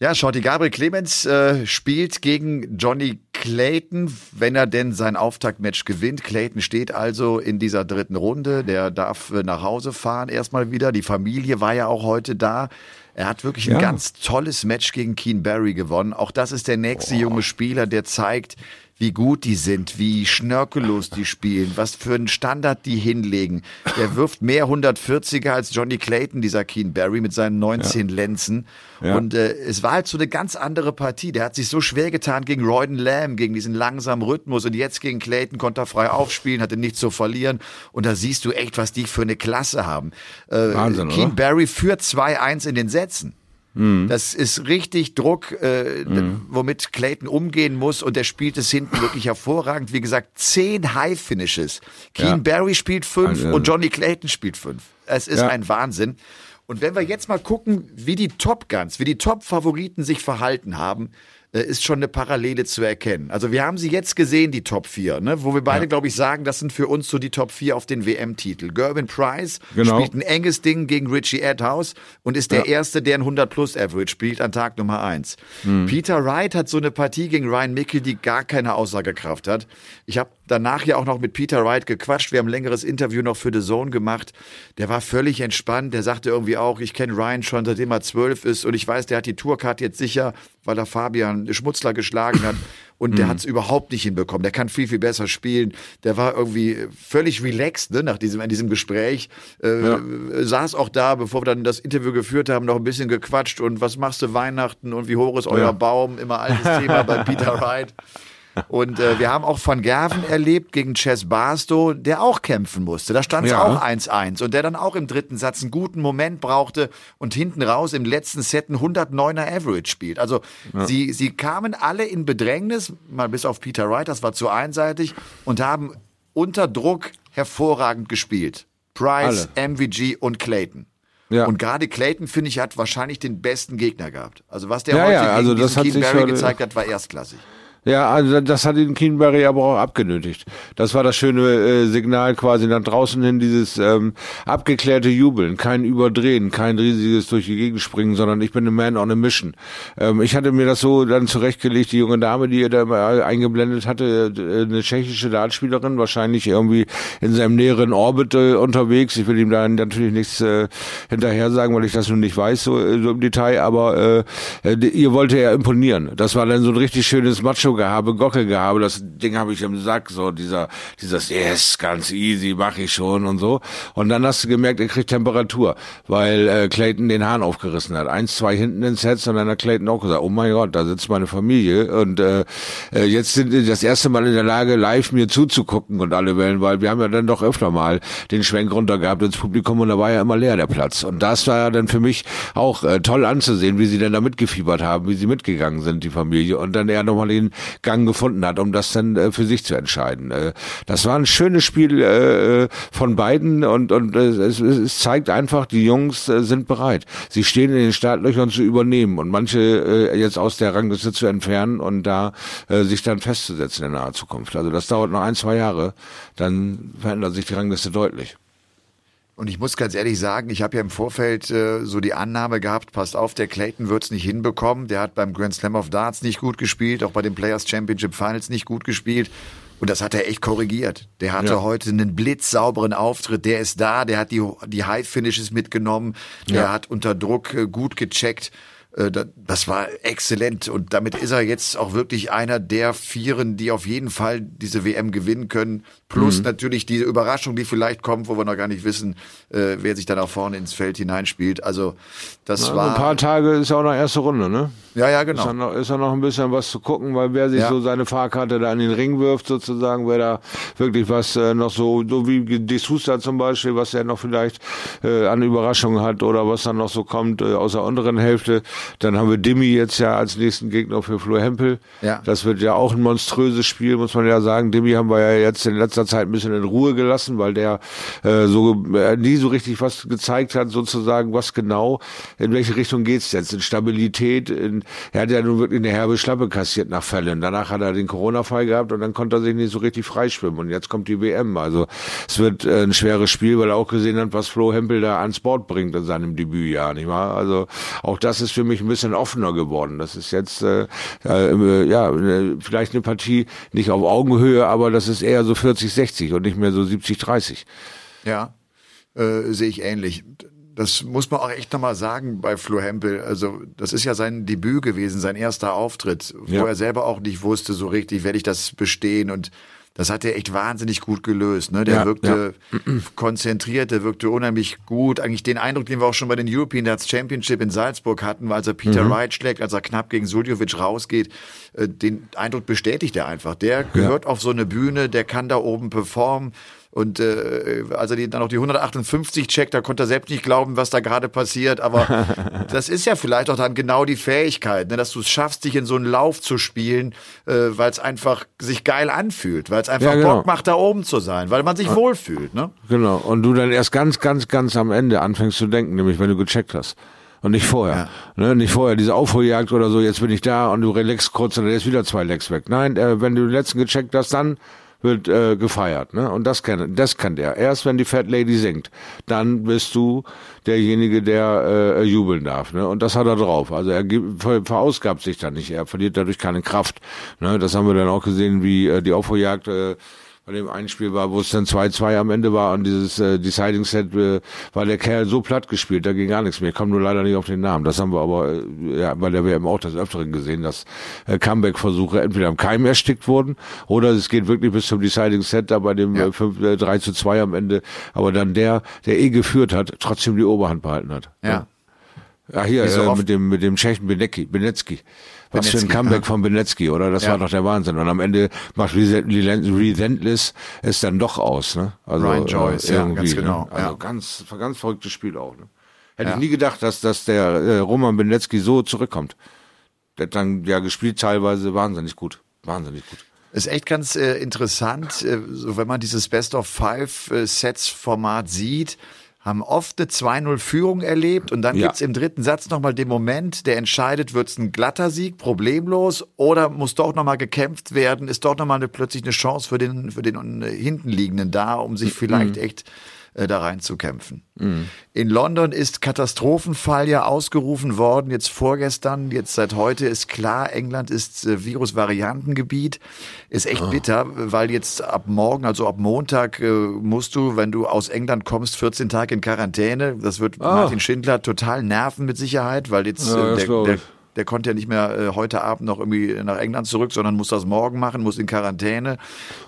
Ja, Shorty Gabriel Clemens äh, spielt gegen Johnny Clayton, wenn er denn sein Auftaktmatch gewinnt. Clayton steht also in dieser dritten Runde. Der darf äh, nach Hause fahren erstmal wieder. Die Familie war ja auch heute da. Er hat wirklich ja. ein ganz tolles Match gegen Keen Barry gewonnen. Auch das ist der nächste oh. junge Spieler, der zeigt, wie gut die sind, wie schnörkellos die spielen, was für einen Standard die hinlegen. Der wirft mehr 140er als Johnny Clayton, dieser Keen Barry mit seinen 19 ja. Lenzen. Ja. Und äh, es war halt so eine ganz andere Partie. Der hat sich so schwer getan gegen Royden Lamb, gegen diesen langsamen Rhythmus. Und jetzt gegen Clayton konnte er frei aufspielen, hatte nichts zu verlieren. Und da siehst du echt, was die für eine Klasse haben. Äh, Wahnsinn, Keen Barry führt 2-1 in den Sätzen. Mhm. Das ist richtig Druck, äh, mhm. womit Clayton umgehen muss und der spielt es hinten wirklich hervorragend. Wie gesagt, zehn High Finishes. Keen ja. Barry spielt fünf also, und Johnny Clayton spielt fünf. Es ist ja. ein Wahnsinn. Und wenn wir jetzt mal gucken, wie die Top Guns, wie die Top-Favoriten sich verhalten haben, ist schon eine Parallele zu erkennen. Also wir haben sie jetzt gesehen, die Top 4, ne? wo wir beide, ja. glaube ich, sagen, das sind für uns so die Top 4 auf den WM-Titel. Gervin Price genau. spielt ein enges Ding gegen Richie Adhouse und ist der ja. Erste, der ein 100-Plus-Average spielt an Tag Nummer 1. Mhm. Peter Wright hat so eine Partie gegen Ryan Mickel, die gar keine Aussagekraft hat. Ich habe danach ja auch noch mit Peter Wright gequatscht. Wir haben ein längeres Interview noch für The Zone gemacht. Der war völlig entspannt. Der sagte irgendwie auch, ich kenne Ryan schon, seitdem er zwölf ist und ich weiß, der hat die Tourcard jetzt sicher, weil er Fabian Schmutzler geschlagen hat. Und der mhm. hat es überhaupt nicht hinbekommen. Der kann viel, viel besser spielen. Der war irgendwie völlig relaxed ne, nach diesem, in diesem Gespräch. Äh, ja. Saß auch da, bevor wir dann das Interview geführt haben, noch ein bisschen gequatscht. Und was machst du Weihnachten und wie hoch ist euer ja. Baum? Immer altes Thema bei Peter Wright. Und äh, wir haben auch Van Gerven erlebt gegen Chess Barstow, der auch kämpfen musste. Da stand es ja. auch 1-1 und der dann auch im dritten Satz einen guten Moment brauchte und hinten raus im letzten Set ein 109er Average spielt. Also ja. sie, sie kamen alle in Bedrängnis, mal bis auf Peter Wright, das war zu einseitig, und haben unter Druck hervorragend gespielt. Price, alle. MVG und Clayton. Ja. Und gerade Clayton, finde ich, hat wahrscheinlich den besten Gegner gehabt. Also was der ja, heute ja, also gegen also Keen Barry gezeigt hat, war erstklassig. Ja, also das hat ihn Keenberry aber auch abgenötigt. Das war das schöne äh, Signal quasi nach draußen hin, dieses ähm, abgeklärte Jubeln, kein Überdrehen, kein riesiges durch die Gegend springen, sondern ich bin ein Man on a Mission. Ähm, ich hatte mir das so dann zurechtgelegt, die junge Dame, die er da eingeblendet hatte, äh, eine tschechische Dartspielerin, wahrscheinlich irgendwie in seinem näheren Orbit äh, unterwegs. Ich will ihm da natürlich nichts äh, hinterher sagen, weil ich das nun nicht weiß, so, äh, so im Detail, aber äh, äh, ihr wollte er imponieren. Das war dann so ein richtig schönes Macho Gehabe, Gockelgehabe, das Ding habe ich im Sack, so dieser, dieses, yes, ganz easy, mache ich schon und so. Und dann hast du gemerkt, er kriegt Temperatur, weil äh, Clayton den Hahn aufgerissen hat. Eins, zwei hinten ins Set und dann hat Clayton auch gesagt, oh mein Gott, da sitzt meine Familie und äh, äh, jetzt sind die das erste Mal in der Lage, live mir zuzugucken und alle Wellen, weil wir haben ja dann doch öfter mal den Schwenk runter gehabt ins Publikum und da war ja immer leer der Platz. Und das war ja dann für mich auch äh, toll anzusehen, wie sie denn da mitgefiebert haben, wie sie mitgegangen sind, die Familie. Und dann er nochmal den Gang gefunden hat, um das dann äh, für sich zu entscheiden. Äh, das war ein schönes Spiel äh, von beiden und, und äh, es, es zeigt einfach, die Jungs äh, sind bereit. Sie stehen in den Startlöchern zu übernehmen und manche äh, jetzt aus der Rangliste zu entfernen und da äh, sich dann festzusetzen in naher Zukunft. Also das dauert noch ein, zwei Jahre, dann verändert sich die Rangliste deutlich. Und ich muss ganz ehrlich sagen, ich habe ja im Vorfeld äh, so die Annahme gehabt, passt auf, der Clayton wird's nicht hinbekommen. Der hat beim Grand Slam of Darts nicht gut gespielt, auch bei den Players Championship Finals nicht gut gespielt. Und das hat er echt korrigiert. Der hatte ja. heute einen blitzsauberen Auftritt. Der ist da, der hat die, die High Finishes mitgenommen, der ja. hat unter Druck äh, gut gecheckt. Äh, das war exzellent und damit ist er jetzt auch wirklich einer der Vieren, die auf jeden Fall diese WM gewinnen können. Plus mhm. natürlich diese Überraschung, die vielleicht kommt, wo wir noch gar nicht wissen, äh, wer sich dann auch vorne ins Feld hineinspielt. Also das Na, war. Ein paar Tage ist ja auch noch erste Runde, ne? Ja, ja, genau. Ist ja noch, ist ja noch ein bisschen was zu gucken, weil wer sich Ja. so seine Fahrkarte da in den Ring wirft, sozusagen, wer da wirklich was äh, noch so, so wie De Sousa zum Beispiel, was er noch vielleicht äh, an Überraschungen hat oder was dann noch so kommt äh, aus der unteren Hälfte. Dann haben wir Dimi jetzt ja als nächsten Gegner für Flo Hempel. Ja. Das wird ja auch ein monströses Spiel, muss man ja sagen. Dimi haben wir ja jetzt in letzter Zeit ein bisschen in Ruhe gelassen, weil der äh, so äh, nie so richtig was gezeigt hat, sozusagen, was genau, in welche Richtung geht's jetzt? In Stabilität, in, er hat ja nun wirklich eine herbe Schlappe kassiert nach Fällen. Danach hat er den Corona-Fall gehabt und dann konnte er sich nicht so richtig freischwimmen. Und jetzt kommt die WM. Also es wird äh, ein schweres Spiel, weil er auch gesehen hat, was Flo Hempel da ans Board bringt in seinem Debütjahr, nicht wahr? Also auch das ist für mich ein bisschen offener geworden. Das ist jetzt äh, äh, ja äh, vielleicht eine Partie nicht auf Augenhöhe, aber das ist eher so 40-60 und nicht mehr so 70-30. Ja, äh, sehe ich ähnlich. Das muss man auch echt nochmal sagen bei Flo Hempel. Also, das ist ja sein Debüt gewesen, sein erster Auftritt, wo Ja. er selber auch nicht wusste, so richtig, werde ich das bestehen und das hat er echt wahnsinnig gut gelöst. Ne? Der Ja, wirkte konzentriert, der wirkte unheimlich gut. Eigentlich den Eindruck, den wir auch schon bei den European Darts Championship in Salzburg hatten, als er Peter Wright schlägt, als er knapp gegen Suljovic rausgeht, äh, den Eindruck bestätigt er einfach. Der gehört auf so eine Bühne, der kann da oben performen. Und äh, als er die, dann noch die 158 checkt, da konnte er selbst nicht glauben, was da gerade passiert. Aber das ist ja vielleicht auch dann genau die Fähigkeit, ne, dass du es schaffst, dich in so einen Lauf zu spielen, äh, weil es einfach sich geil anfühlt, weil es einfach Ja, genau. Bock macht, da oben zu sein, weil man sich wohlfühlt. Ne? Genau. Und du dann erst ganz, ganz, ganz am Ende anfängst zu denken, nämlich wenn du gecheckt hast. Und nicht vorher. Ne? Nicht vorher, diese Aufholjagd oder so, jetzt bin ich da und du relaxst kurz und dann ist wieder zwei Lecks weg. Nein, äh, wenn du den letzten gecheckt hast, dann wird äh, gefeiert. Ne? Und das kann, das kann der. Erst wenn die Fat Lady singt, dann bist du derjenige, der äh, jubeln darf. Ne? Und das hat er drauf. Also er ver, verausgabt sich dann nicht. Er verliert dadurch keine Kraft. Ne? Das haben wir dann auch gesehen, wie äh, die Aufholjagd äh, bei dem einen Spiel war, wo es dann 2-2 am Ende war und dieses äh, Deciding Set äh, war der Kerl so platt gespielt, da ging gar nichts mehr. Ich komme nur leider nicht auf den Namen. Das haben wir aber äh, ja, bei der WM auch des Öfteren gesehen, dass äh, Comeback-Versuche entweder am Keim erstickt wurden oder es geht wirklich bis zum Deciding Set da bei dem Ja. äh, 5, äh, 3 zu 2 am Ende, aber dann der, der eh geführt hat, trotzdem die Oberhand behalten hat. Ja. Ja, hier Wie so äh, mit dem mit dem Tschechen Benecki, Benecki. Was für ein Comeback ja. von Benecki, oder? Das Ja. war doch der Wahnsinn. Und am Ende macht Resent- Relentless es dann doch aus, ne? Also Ryan Joyce, ja, ganz genau, Ne? Also ja. ganz ganz verrücktes Spiel auch. Ne? Hätte ich nie gedacht, dass dass der äh, Roman Benecki so zurückkommt. Der hat dann ja gespielt teilweise wahnsinnig gut, wahnsinnig gut. Ist echt ganz äh, interessant, äh, so wenn man dieses Best of Five äh, Sets Format sieht, haben oft eine 2-0-Führung erlebt und dann Ja. gibt's im dritten Satz nochmal den Moment, der entscheidet, wird's ein glatter Sieg, problemlos, oder muss doch nochmal gekämpft werden, ist doch nochmal eine, plötzlich eine Chance für den, für den äh, Hintenliegenden da, um sich vielleicht echt äh, da reinzukämpfen. In London ist Katastrophenfall ja ausgerufen worden, jetzt vorgestern, jetzt seit heute ist klar, England ist äh, Virusvariantengebiet. Ist echt bitter, weil jetzt ab morgen, also ab Montag, äh, musst du, wenn du aus England kommst, 14 Tage in Quarantäne. Das wird Martin Schindler total nerven mit Sicherheit, weil jetzt Ja, äh, der, der. Der konnte ja nicht mehr äh, heute Abend noch irgendwie nach England zurück, sondern muss das morgen machen, muss in Quarantäne.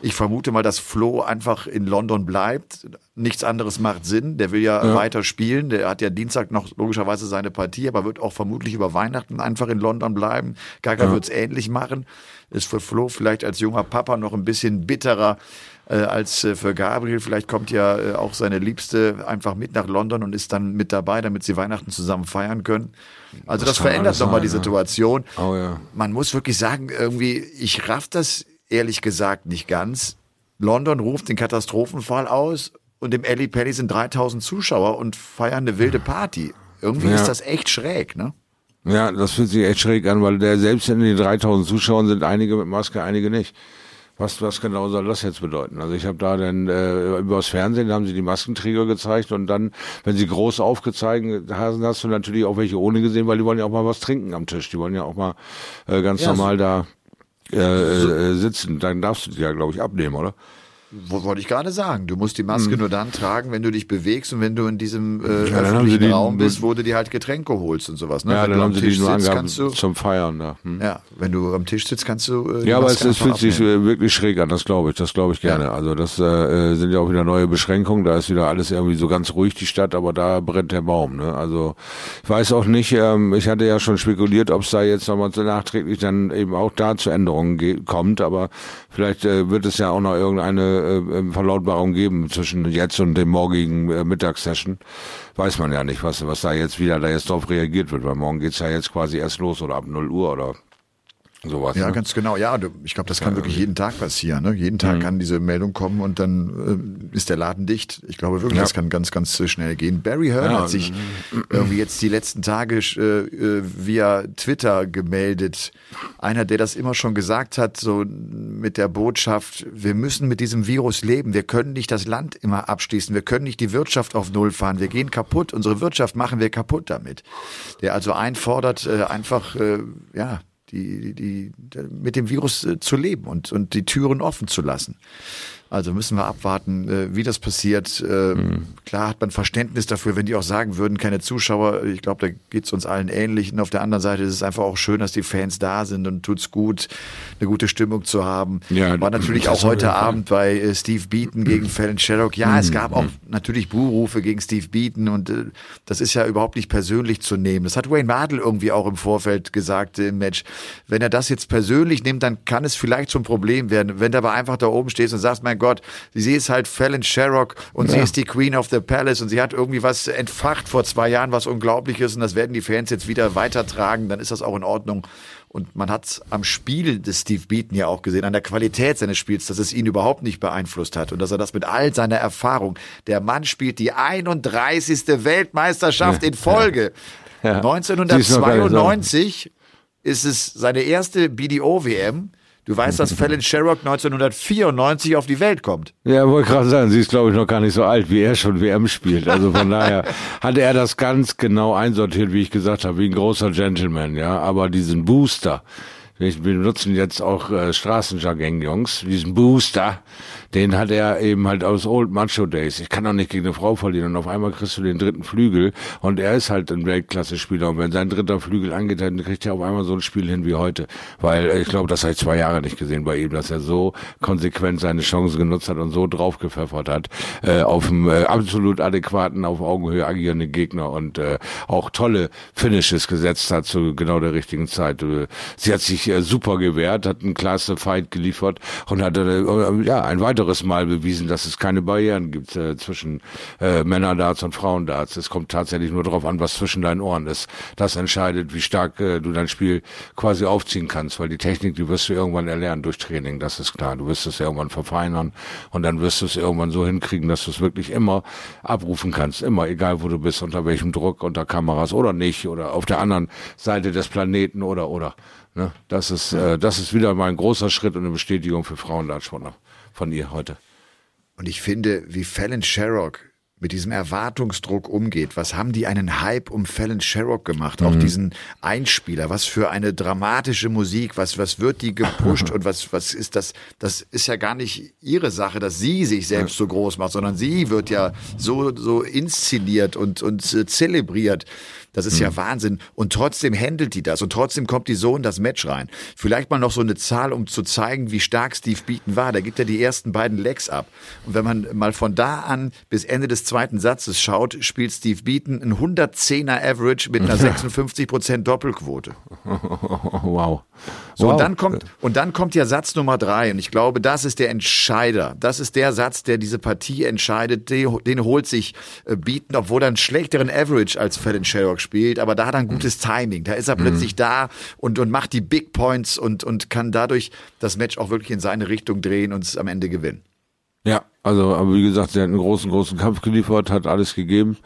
Ich vermute mal, dass Flo einfach in London bleibt. Nichts anderes macht Sinn. Der will ja, weiter spielen. Der hat ja Dienstag noch logischerweise seine Partie, aber wird auch vermutlich über Weihnachten einfach in London bleiben. Gaga wird's ähnlich machen. Ist für Flo vielleicht als junger Papa noch ein bisschen bitterer äh, als äh, für Gabriel. Vielleicht kommt ja äh, auch seine Liebste einfach mit nach London und ist dann mit dabei, damit sie Weihnachten zusammen feiern können. Also das, kann verändert nochmal die ja. Situation. Oh ja. Man muss wirklich sagen, irgendwie, ich raff das ehrlich gesagt nicht ganz. London ruft den Katastrophenfall aus und im Alley Pally sind 3000 Zuschauer und feiern eine wilde Party. Irgendwie Ja. ist das echt schräg, ne? Ja, das fühlt sich echt schräg an, weil der selbst in den 3000 Zuschauern sind einige mit Maske, einige nicht. Was, was genau soll das jetzt bedeuten? Also ich habe da dann äh, übers Fernsehen haben sie die Maskenträger gezeigt und dann, wenn sie groß aufgezeigt haben, hast du natürlich auch welche ohne gesehen, weil die wollen ja auch mal was trinken am Tisch. Die wollen ja auch mal äh, ganz normal da äh, äh, sitzen. Dann darfst du die ja, glaube ich, abnehmen, oder? Wo- Wollte ich gerade sagen. Du musst die Hm. Maske nur dann tragen, wenn du dich bewegst und wenn du in diesem äh, Ja, öffentlichen die- Raum bist, wo du dir halt Getränke holst und sowas. Ne? Ja, wenn dann du haben am sie Tisch sitzt, kannst du. zum Feiern da. Hm. Ja, wenn du am Tisch sitzt, kannst du. Äh, Ja, aber es, Maske es fühlt sich äh, wirklich schräg an, das glaube ich, das glaube ich gerne. Ja. Also das äh, äh, sind ja auch wieder neue Beschränkungen, da ist wieder alles irgendwie so ganz ruhig die Stadt, aber da brennt der Baum. Ne? Also ich weiß auch nicht, ähm, ich hatte ja schon spekuliert, ob es da jetzt nochmal so nachträglich dann eben auch da zu Änderungen ge- kommt, aber vielleicht äh, wird es ja auch noch irgendeine äh, äh, Verlautbarung geben zwischen jetzt und dem morgigen äh, Mittagssession. Weiß man ja nicht, was, was da jetzt wieder da jetzt drauf reagiert wird, weil morgen geht's ja jetzt quasi erst los oder ab 0 Uhr oder sowas. Ja, ne? ganz genau. Ja, du, ich glaube, das kann wirklich jeden Tag passieren. Ne? Jeden Mhm. Tag kann diese Meldung kommen und dann äh, ist der Laden dicht. Ich glaube wirklich, Ja. das kann ganz, ganz schnell gehen. Barry Hearn Ja, hat sich irgendwie jetzt die letzten Tage äh, äh, via Twitter gemeldet. Einer, der das immer schon gesagt hat, so mit der Botschaft, wir müssen mit diesem Virus leben. Wir können nicht das Land immer abschließen. Wir können nicht die Wirtschaft auf Null fahren. Wir gehen kaputt. Unsere Wirtschaft machen wir kaputt damit. Der also einfordert, äh, einfach, äh, ja, die, die, die, mit dem Virus äh, zu leben und, und die Türen offen zu lassen. Also müssen wir abwarten, äh, wie das passiert. Äh, Klar hat man Verständnis dafür, wenn die auch sagen würden, keine Zuschauer. Ich glaube, da geht's uns allen ähnlich. Und auf der anderen Seite ist es einfach auch schön, dass die Fans da sind und tut's gut, eine gute Stimmung zu haben. Ja, War natürlich auch heute. Abend bei äh, Steve Beaton gegen Fallon Sherrock. Ja, es gab auch natürlich Buhrufe gegen Steve Beaton und das ist ja überhaupt nicht persönlich zu nehmen. Das hat Wayne Mardell irgendwie auch im Vorfeld gesagt im Match. Wenn er das jetzt persönlich nimmt, dann kann es vielleicht zum Problem werden. Wenn du aber einfach da oben stehst und sagst, mein Gott, sie ist halt Fallon Sherrock und sie ist die Queen of the Palace und sie hat irgendwie was entfacht vor zwei Jahren, was unglaublich ist und das werden die Fans jetzt wieder weitertragen, dann ist das auch in Ordnung. Und man hat am Spiel des Steve Beaton ja auch gesehen, an der Qualität seines Spiels, dass es ihn überhaupt nicht beeinflusst hat und dass er das mit all seiner Erfahrung, der Mann spielt die 31. Weltmeisterschaft in Folge. Ja. Die ist noch gar nicht so. 1992 ist es seine erste BDO-WM. Du weißt, dass Fallon Sherrock 1994 auf die Welt kommt. Ja, wollte gerade sagen, sie ist, glaube ich, noch gar nicht so alt, wie er schon WM spielt. Also von daher hatte er das ganz genau einsortiert, wie ich gesagt habe, wie ein großer Gentleman, ja. Aber diesen Booster, wir benutzen jetzt auch äh, Straßenjargon, Jungs, diesen Booster, den hat er eben halt aus Old Macho Days. Ich kann doch nicht gegen eine Frau verlieren und auf einmal kriegst du den dritten Flügel und er ist halt ein Weltklasse-Spieler und wenn sein dritter Flügel angeht, dann kriegt er auf einmal so ein Spiel hin wie heute. Weil äh, ich glaube, das habe ich zwei Jahre nicht gesehen bei ihm, dass er so konsequent seine Chancen genutzt hat und so draufgepfeffert hat äh, auf einem äh, absolut adäquaten, auf Augenhöhe agierenden Gegner und äh, auch tolle Finishes gesetzt hat zu genau der richtigen Zeit. Äh, Sie hat sich äh, super gewehrt, hat einen klasse Fight geliefert und hat äh, äh, ja ein weiteres Mal bewiesen, dass es keine Barrieren gibt äh, zwischen äh, Männerdarts und Frauendarts. Es kommt tatsächlich nur darauf an, was zwischen deinen Ohren ist. Das entscheidet, wie stark äh, du dein Spiel quasi aufziehen kannst, weil die Technik, die wirst du irgendwann erlernen durch Training, das ist klar. Du wirst es irgendwann verfeinern und dann wirst du es irgendwann so hinkriegen, dass du es wirklich immer abrufen kannst, immer, egal wo du bist, unter welchem Druck, unter Kameras oder nicht oder auf der anderen Seite des Planeten oder oder. Ne? Das ist äh, das ist wieder mal ein großer Schritt und eine Bestätigung für Frauendartsportler von ihr heute. Und ich finde, wie Fallon Sherrock mit diesem Erwartungsdruck umgeht. Was haben die einen Hype um Fallon Sherrock gemacht? Auch diesen Einspieler. Was für eine dramatische Musik. Was, was wird die gepusht? und was, was ist das? Das ist ja gar nicht ihre Sache, dass sie sich selbst so groß macht, sondern sie wird ja so, so inszeniert und, und äh, zelebriert. Das ist ja Wahnsinn. Und trotzdem handelt die das. Und trotzdem kommt die so in das Match rein. Vielleicht mal noch so eine Zahl, um zu zeigen, wie stark Steve Beaton war. Da gibt er die ersten beiden Legs ab. Und wenn man mal von da an bis Ende des zweiten Satzes schaut, spielt Steve Beaton ein 110er Average mit einer 56% Doppelquote. wow. So, wow. und dann kommt, und dann kommt ja Satz Nummer drei. Und ich glaube, das ist der Entscheider. Das ist der Satz, der diese Partie entscheidet. Den, den holt sich äh, Beaton, obwohl er einen schlechteren Average als Fallon Sherrock spielt. Aber da hat er ein gutes Timing. Da ist er plötzlich da und, und macht die Big Points und, und kann dadurch das Match auch wirklich in seine Richtung drehen und es am Ende gewinnen. Ja, Also, aber wie gesagt, sie hat einen großen, großen Kampf geliefert, hat alles gegeben.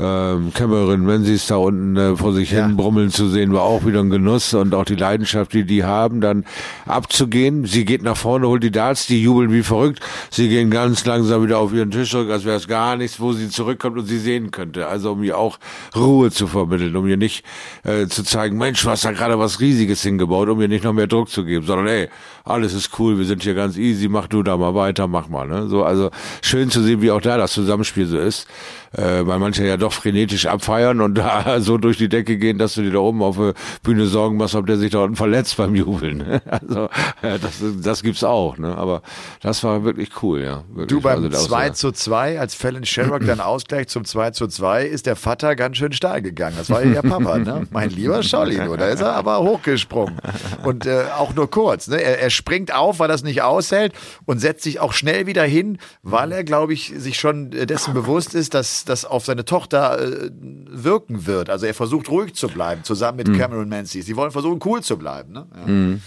Ähm, Cameron Menzies da unten äh, vor sich Ja. hin brummeln zu sehen, war auch wieder ein Genuss und auch die Leidenschaft, die die haben, dann abzugehen. Sie geht nach vorne, holt die Darts, die jubeln wie verrückt. Sie gehen ganz langsam wieder auf ihren Tisch zurück, als wäre es gar nichts, wo sie zurückkommt und sie sehen könnte. Also um ihr auch Ruhe zu vermitteln, um ihr nicht äh, zu zeigen, Mensch, du hast da gerade was Riesiges hingebaut, um ihr nicht noch mehr Druck zu geben, sondern ey, alles ist cool, wir sind hier ganz easy, mach du da mal weiter, mach mal. Ne? So, also schön zu sehen, wie auch da das Zusammenspiel so ist, äh, weil manche ja doch frenetisch abfeiern und da so durch die Decke gehen, dass du dir da oben auf der Bühne Sorgen machst, ob der sich da unten verletzt beim Jubeln. Also äh, das, das gibt's auch, ne? aber das war wirklich cool, ja. Wirklich. Du beim Also da auch 2 so- zu 2, als Fallon Sherrock dann Ausgleich zum 2 zu 2, ist der Vater ganz schön steil gegangen. Das war ja ihr Papa, ne? Mein lieber Scholli, du, da ist er aber hochgesprungen. Und äh, auch nur kurz. Ne? Er, er springt auf, weil es nicht aushält und setzt sich auch schnell wieder hin, weil er, glaube ich, sich schon dessen bewusst ist, dass das auf seine Tochter äh, wirken wird. Also er versucht ruhig zu bleiben, zusammen mit Cameron Menzies. Sie wollen versuchen, cool zu bleiben. Ne?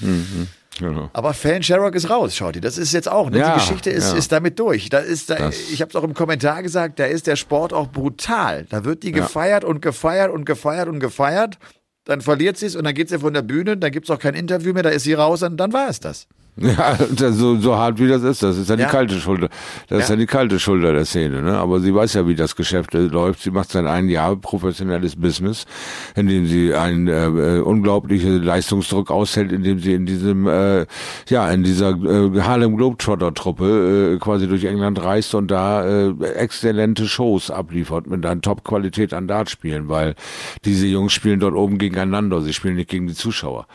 Ja. Genau. Aber Fan Sherrock ist raus, schaut ihr. Das ist jetzt auch, ne? Ja, die Geschichte ist, ja. ist damit durch. Da ist, da, Das- ich habe es auch im Kommentar gesagt, da ist der Sport auch brutal. Da wird die gefeiert und gefeiert und gefeiert und gefeiert. Dann verliert sie es und dann geht sie von der Bühne, dann gibt's auch kein Interview mehr, da ist sie raus und dann war es das. Ja, so, so hart wie das ist, das ist ja die Ja. kalte Schulter. Das ist Ja. ja die kalte Schulter der Szene, ne? Aber sie weiß ja, wie das Geschäft läuft. Sie macht seit einem Jahr professionelles Business, in dem sie einen äh, unglaublichen Leistungsdruck aushält, indem sie in diesem, äh, ja, in dieser äh, Harlem Globetrotter Truppe äh, quasi durch England reist und da äh, exzellente Shows abliefert mit einer Top-Qualität an Dartspielen, weil diese Jungs spielen dort oben gegeneinander, sie spielen nicht gegen die Zuschauer.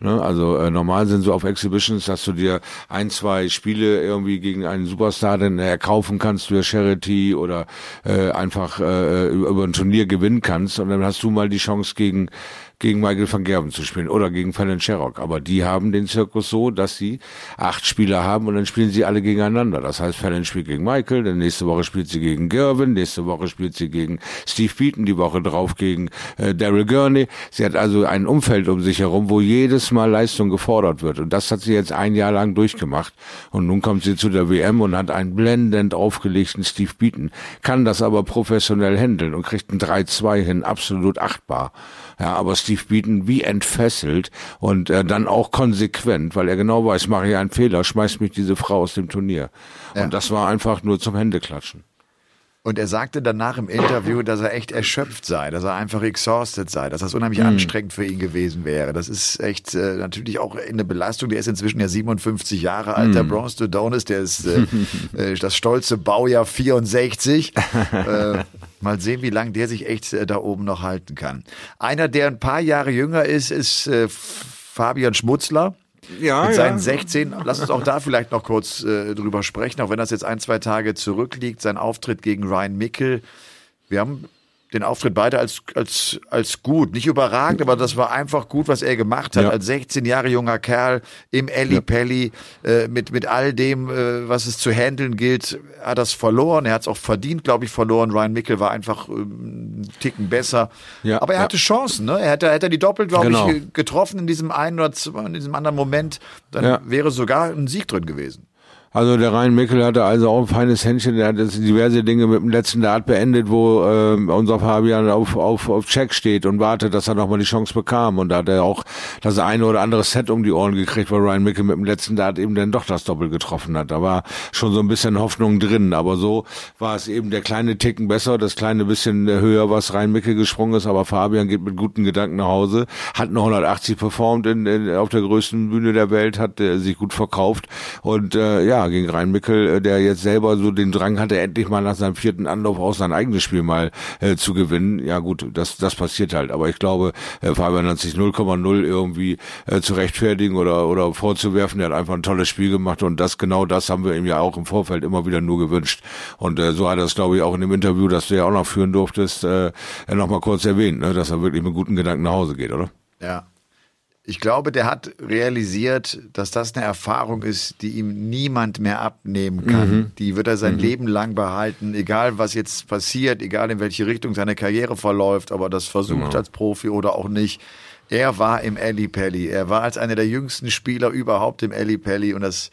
Ne? Also äh, normal sind so auf Exhibitions, dass du dir ein, zwei Spiele irgendwie gegen einen Superstar dann erkaufen kannst für Charity oder äh, einfach äh, über über ein Turnier gewinnen kannst und dann hast du mal die Chance gegen gegen Michael van Gerben zu spielen oder gegen Fallon Sherrock. Aber die haben den Zirkus so, dass sie acht Spieler haben und dann spielen sie alle gegeneinander. Das heißt, Fallon spielt gegen Michael, dann nächste Woche spielt sie gegen Gervin, nächste Woche spielt sie gegen Steve Beaton, die Woche drauf gegen äh, Daryl Gurney. Sie hat also ein Umfeld um sich herum, wo jedes Mal Leistung gefordert wird. Und das hat sie jetzt ein Jahr lang durchgemacht. Und nun kommt sie zu der WM und hat einen blendend aufgelegten Steve Beaton, kann das aber professionell handeln und kriegt ein 3-2 hin, absolut achtbar. Ja, aber Steve Beaton wie entfesselt und äh, dann auch konsequent, weil er genau weiß, mache ich einen Fehler, schmeißt mich diese Frau aus dem Turnier. Ja. Und das war einfach nur zum Händeklatschen. Und er sagte danach im Interview, dass er echt erschöpft sei, dass er einfach exhausted sei, dass das unheimlich Hm. anstrengend für ihn gewesen wäre. Das ist echt äh, natürlich auch eine Belastung. Der ist inzwischen ja 57 Jahre alt, der Hm. Bronze Dodonis, der ist äh, äh, das stolze Baujahr 64. äh, mal sehen, wie lange der sich echt äh, da oben noch halten kann. Einer, der ein paar Jahre jünger ist, ist äh, Fabian Schmutzler. Ja, Mit ja. seinen 16, lass uns auch da vielleicht noch kurz äh, drüber sprechen, auch wenn das jetzt ein, zwei Tage zurückliegt, sein Auftritt gegen Ryan Mickel. Wir haben den Auftritt beide als, als, als gut, nicht überragend, aber das war einfach gut, was er gemacht hat. Ja. Als 16 Jahre junger Kerl im Elli Pelli, äh, mit, mit all dem, äh, was es zu handeln gilt, hat das verloren. Er hat es auch verdient, glaube ich, verloren. Ryan Mickel war einfach ähm, einen Ticken besser. Ja, aber er ja. hatte Chancen, ne? Er hätte, hätte die doppelt, glaube Genau. ich, getroffen in diesem einen oder zwei, in diesem anderen Moment, dann Ja. wäre sogar ein Sieg drin gewesen. Also der Rhein Mickel hatte also auch ein feines Händchen, der hat jetzt diverse Dinge mit dem letzten Dart beendet, wo ähm, unser Fabian auf, auf, auf Check steht und wartet, dass er nochmal die Chance bekam. Und da hat er auch das eine oder andere Set um die Ohren gekriegt, weil Ryan Mickel mit dem letzten Dart eben dann doch das Doppel getroffen hat. Da war schon so ein bisschen Hoffnung drin, aber so war es eben der kleine Ticken besser, das kleine bisschen höher, was Rhein Mickel gesprungen ist, aber Fabian geht mit guten Gedanken nach Hause, hat eine 180 performt in, in, auf der größten Bühne der Welt, hat äh, sich gut verkauft und äh, ja, gegen Rhein Mickel, äh, der jetzt selber so den Drang hatte, endlich mal nach seinem vierten Anlauf auch sein eigenes Spiel mal äh, zu gewinnen. Ja gut, das, das passiert halt, aber ich glaube, äh, Fabian hat sich 0,0 irgendwie äh, zu rechtfertigen oder, oder vorzuwerfen, er hat einfach ein tolles Spiel gemacht und das, genau das haben wir ihm ja auch im Vorfeld immer wieder nur gewünscht und äh, so hat er es, glaube ich, auch in dem Interview, das du ja auch noch führen durftest, äh, noch mal kurz erwähnt, ne, dass er wirklich mit guten Gedanken nach Hause geht, oder? Ja. Ich glaube, der hat realisiert, dass das eine Erfahrung ist, die ihm niemand mehr abnehmen kann. Die wird er sein Leben lang behalten, egal was jetzt passiert, egal in welche Richtung seine Karriere verläuft, aber das versucht als Profi oder auch nicht. Er war im Alley Pally. Er war als einer der jüngsten Spieler überhaupt im Alley Pally und das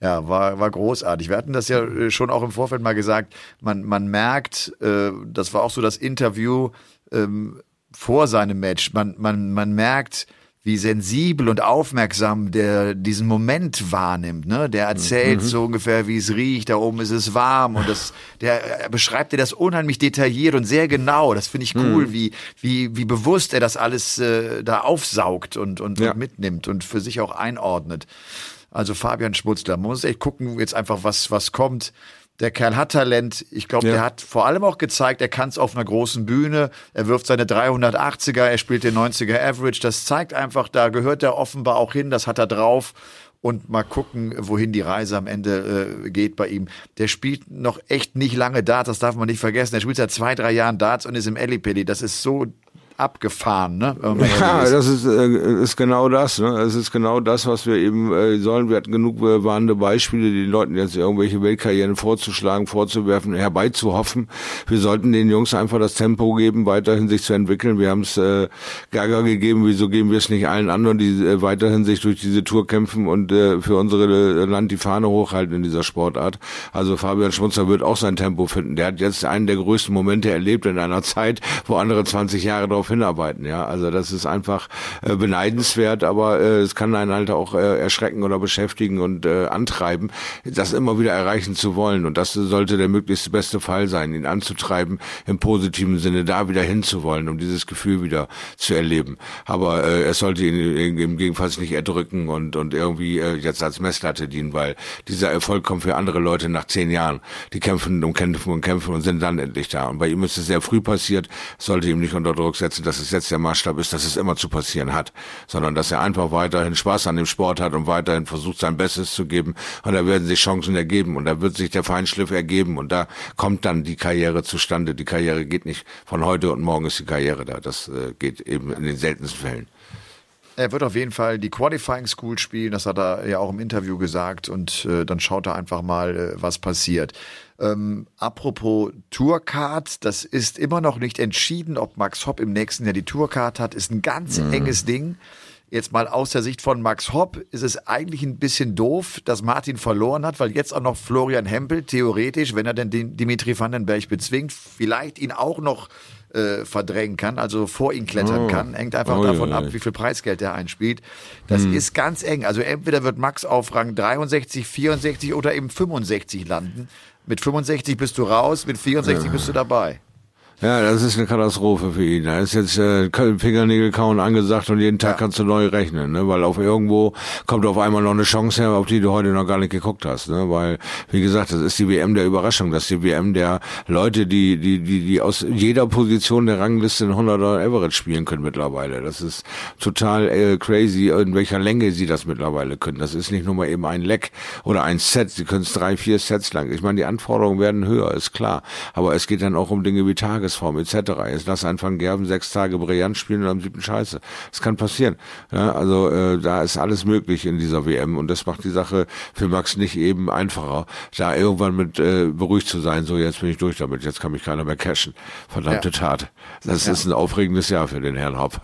Ja, war, war großartig. Wir hatten das ja äh, schon auch im Vorfeld mal gesagt. Man, man merkt, äh, das war auch so das Interview ähm, vor seinem Match. Man, man, man merkt, wie sensibel und aufmerksam der diesen Moment wahrnimmt. Ne? Der erzählt mhm. so ungefähr, wie es riecht, da oben ist es warm und das, der beschreibt dir das unheimlich detailliert und sehr genau. Das finde ich cool, mhm. wie, wie, wie bewusst er das alles äh, da aufsaugt und, und, ja. und mitnimmt und für sich auch einordnet. Also Fabian Schmutzler, man muss echt gucken, jetzt einfach, was, was kommt. Der Kerl hat Talent. Ich glaube, ja. der hat vor allem auch gezeigt, er kann es auf einer großen Bühne. Er wirft seine 380er, er spielt den 90er Average. Das zeigt einfach, da gehört er offenbar auch hin. Das hat er drauf. Und mal gucken, wohin die Reise am Ende äh, geht bei ihm. Der spielt noch echt nicht lange Darts, das darf man nicht vergessen. Er spielt seit zwei, drei Jahren Darts und ist im Ellipelli. Das ist so abgefahren, ne? Ja, das ist, äh, ist genau das, ne? Es ist genau das, was wir eben äh, sollen. Wir hatten genug äh, warnende Beispiele, den Leuten jetzt irgendwelche Weltkarrieren vorzuschlagen, vorzuwerfen, herbeizuhoffen. Wir sollten den Jungs einfach das Tempo geben, weiterhin sich zu entwickeln. Wir haben es äh, Gaga gegeben, wieso geben wir es nicht allen anderen, die äh, weiterhin sich durch diese Tour kämpfen und äh, für unsere äh, Land die Fahne hochhalten in dieser Sportart. Also Fabian Schmunzer wird auch sein Tempo finden. Der hat jetzt einen der größten Momente erlebt in einer Zeit, wo andere 20 Jahre darauf hinarbeiten. Ja, also das ist einfach äh, beneidenswert, aber äh, es kann einen halt auch äh, erschrecken oder beschäftigen und äh, antreiben, das immer wieder erreichen zu wollen. Und das sollte der möglichst beste Fall sein, ihn anzutreiben im positiven Sinne, da wieder hinzuwollen, um dieses Gefühl wieder zu erleben. Aber äh, es sollte ihn im Gegenfalls nicht erdrücken und und irgendwie äh, jetzt als Messlatte dienen, weil dieser Erfolg kommt für andere Leute nach zehn Jahren. Die kämpfen und kämpfen und kämpfen und sind dann endlich da. Und bei ihm ist es sehr früh passiert, sollte ihm nicht unter Druck setzen dass es jetzt der Maßstab ist, dass es immer zu passieren hat, sondern dass er einfach weiterhin Spaß an dem Sport hat und weiterhin versucht, sein Bestes zu geben. Und da werden sich Chancen ergeben und da wird sich der Feinschliff ergeben und da kommt dann die Karriere zustande. Die Karriere geht nicht von heute und morgen ist die Karriere da. Das äh, geht eben in den seltensten Fällen. Er wird auf jeden Fall die Qualifying School spielen, das hat er ja auch im Interview gesagt und äh, dann schaut er einfach mal, äh, was passiert. Ähm, apropos Tourcard, das ist immer noch nicht entschieden, ob Max Hopp im nächsten Jahr die Tourcard hat, ist ein ganz mhm. enges Ding. Jetzt mal aus der Sicht von Max Hopp ist es eigentlich ein bisschen doof, dass Martin verloren hat, weil jetzt auch noch Florian Hempel theoretisch, wenn er denn den Dimitri Vandenberg bezwingt, vielleicht ihn auch noch äh, verdrängen kann, also vor ihn klettern oh. kann. Hängt einfach oh, davon ja, ab, wie viel Preisgeld er einspielt. Das hm. ist ganz eng. Also entweder wird Max auf Rang 63, 64 oder eben 65 landen. Mit 65 bist du raus, mit 64 ja. bist du dabei. Ja, das ist eine Katastrophe für ihn. Da ist jetzt äh, Fingernägel kauen angesagt und jeden Tag ja. kannst du neu rechnen, ne? Weil auf irgendwo kommt auf einmal noch eine Chance her, auf die du heute noch gar nicht geguckt hast, ne? Weil, wie gesagt, das ist die WM der Überraschung, das ist die WM der Leute, die, die, die, die aus jeder Position der Rangliste in 100er Average spielen können mittlerweile. Das ist total äh, crazy, in welcher Länge sie das mittlerweile können. Das ist nicht nur mal eben ein Leck oder ein Set, sie können es drei, vier Sets lang. Ich meine, die Anforderungen werden höher, ist klar. Aber es geht dann auch um Dinge wie Tages Tagesform etc. Jetzt lass einen Van Gerben sechs Tage brillant spielen und am siebten Scheiße. Das kann passieren. Ja, also äh, da ist alles möglich in dieser WM und das macht die Sache für Max nicht eben einfacher, da irgendwann mit äh, beruhigt zu sein, so jetzt bin ich durch damit, jetzt kann mich keiner mehr cashen. Verdammte ja. Tat. Das ja. ist ein aufregendes Jahr für den Herrn Hopp.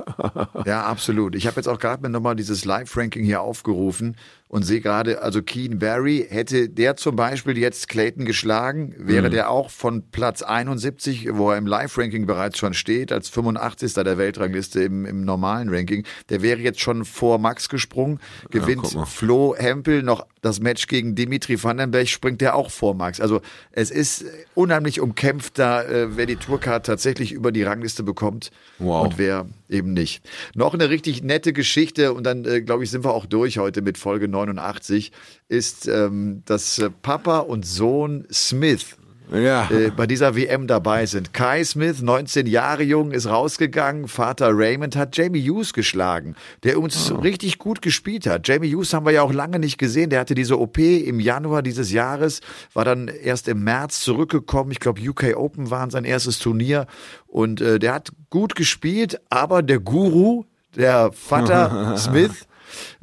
ja, absolut. Ich habe jetzt auch gerade mir nochmal dieses Live-Ranking hier aufgerufen und sehe gerade, also Keen Barry, hätte der zum Beispiel jetzt Clayton geschlagen, wäre mhm. der auch von Platz 71, wo er im Live-Ranking bereits schon steht, als 85. der Weltrangliste im, im normalen Ranking, der wäre jetzt schon vor Max gesprungen, gewinnt ja, Flo Hempel noch das Match gegen Dimitri Vandenberg, springt der auch vor Max. Also es ist unheimlich umkämpft da, äh, wer die Tourcard tatsächlich über die Rangliste bekommt wow. und wer eben nicht. Noch eine richtig nette Geschichte und dann, äh, glaube ich, sind wir auch durch heute mit Folge 89, ist, ähm, dass äh, Papa und Sohn Smith ja. äh, bei dieser WM dabei sind. Kai Smith, 19 Jahre jung, ist rausgegangen. Vater Raymond hat Jamie Hughes geschlagen, der uns oh. richtig gut gespielt hat. Jamie Hughes haben wir ja auch lange nicht gesehen. Der hatte diese OP im Januar dieses Jahres, war dann erst im März zurückgekommen. Ich glaube, UK Open waren sein erstes Turnier. Und äh, der hat gut gespielt, aber der Guru, der Vater Smith,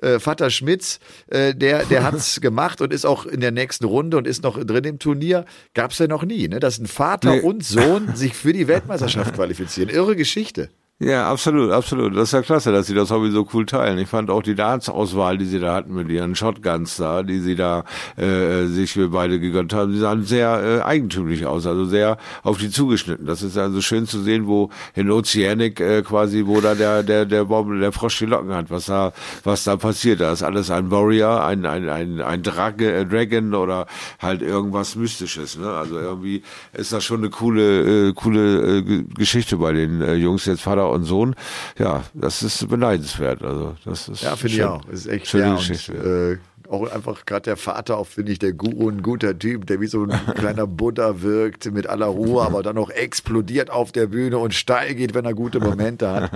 äh, Vater Schmitz, äh, der, der hat's gemacht und ist auch in der nächsten Runde und ist noch drin im Turnier. Gab's ja noch nie, ne? dass ein Vater nee. und Sohn sich für die Weltmeisterschaft qualifizieren. Irre Geschichte. Ja, absolut, absolut. Das ist ja klasse, dass sie das Hobby so cool teilen. Ich fand auch die Darts-Auswahl, die sie da hatten mit ihren Shotguns da, die sie da äh, sich für beide gegönnt haben, die sahen sehr äh, eigentümlich aus, also sehr auf die zugeschnitten. Das ist also schön zu sehen, wo in Oceanic äh, quasi, wo da der der der Bob, der Frosch die Locken hat, was da was da passiert. Da ist alles ein Warrior, ein ein ein, ein Drage, äh, Dragon oder halt irgendwas Mystisches. Ne? Also irgendwie ist das schon eine coole äh, coole äh, Geschichte bei den äh, Jungs jetzt Vater und Sohn. Ja, das ist beneidenswert. Also das ist Ja, finde ich auch. Das ist echt schöne ja, Geschichte. Und, äh, auch einfach gerade der Vater, auch finde ich, der Guru, ein guter Typ, der wie so ein kleiner Buddha wirkt, mit aller Ruhe, aber dann auch explodiert auf der Bühne und steil geht, wenn er gute Momente hat.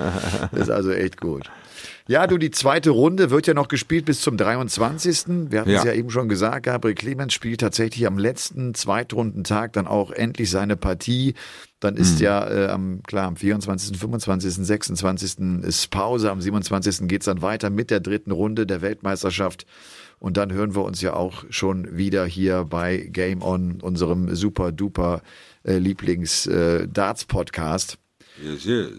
Das ist also echt gut. Ja, du, die zweite Runde wird ja noch gespielt bis zum 23. Wir hatten es Ja. ja eben schon gesagt, Gabriel Clemens spielt tatsächlich am letzten Zweitrundentag dann auch endlich seine Partie. Dann ist ja äh, am, klar, am 24., 25., 26. ist Pause, am 27. geht's dann weiter mit der dritten Runde der Weltmeisterschaft. Und dann hören wir uns ja auch schon wieder hier bei Game On, unserem super duper äh, Lieblings-Darts-Podcast. Yes, yes.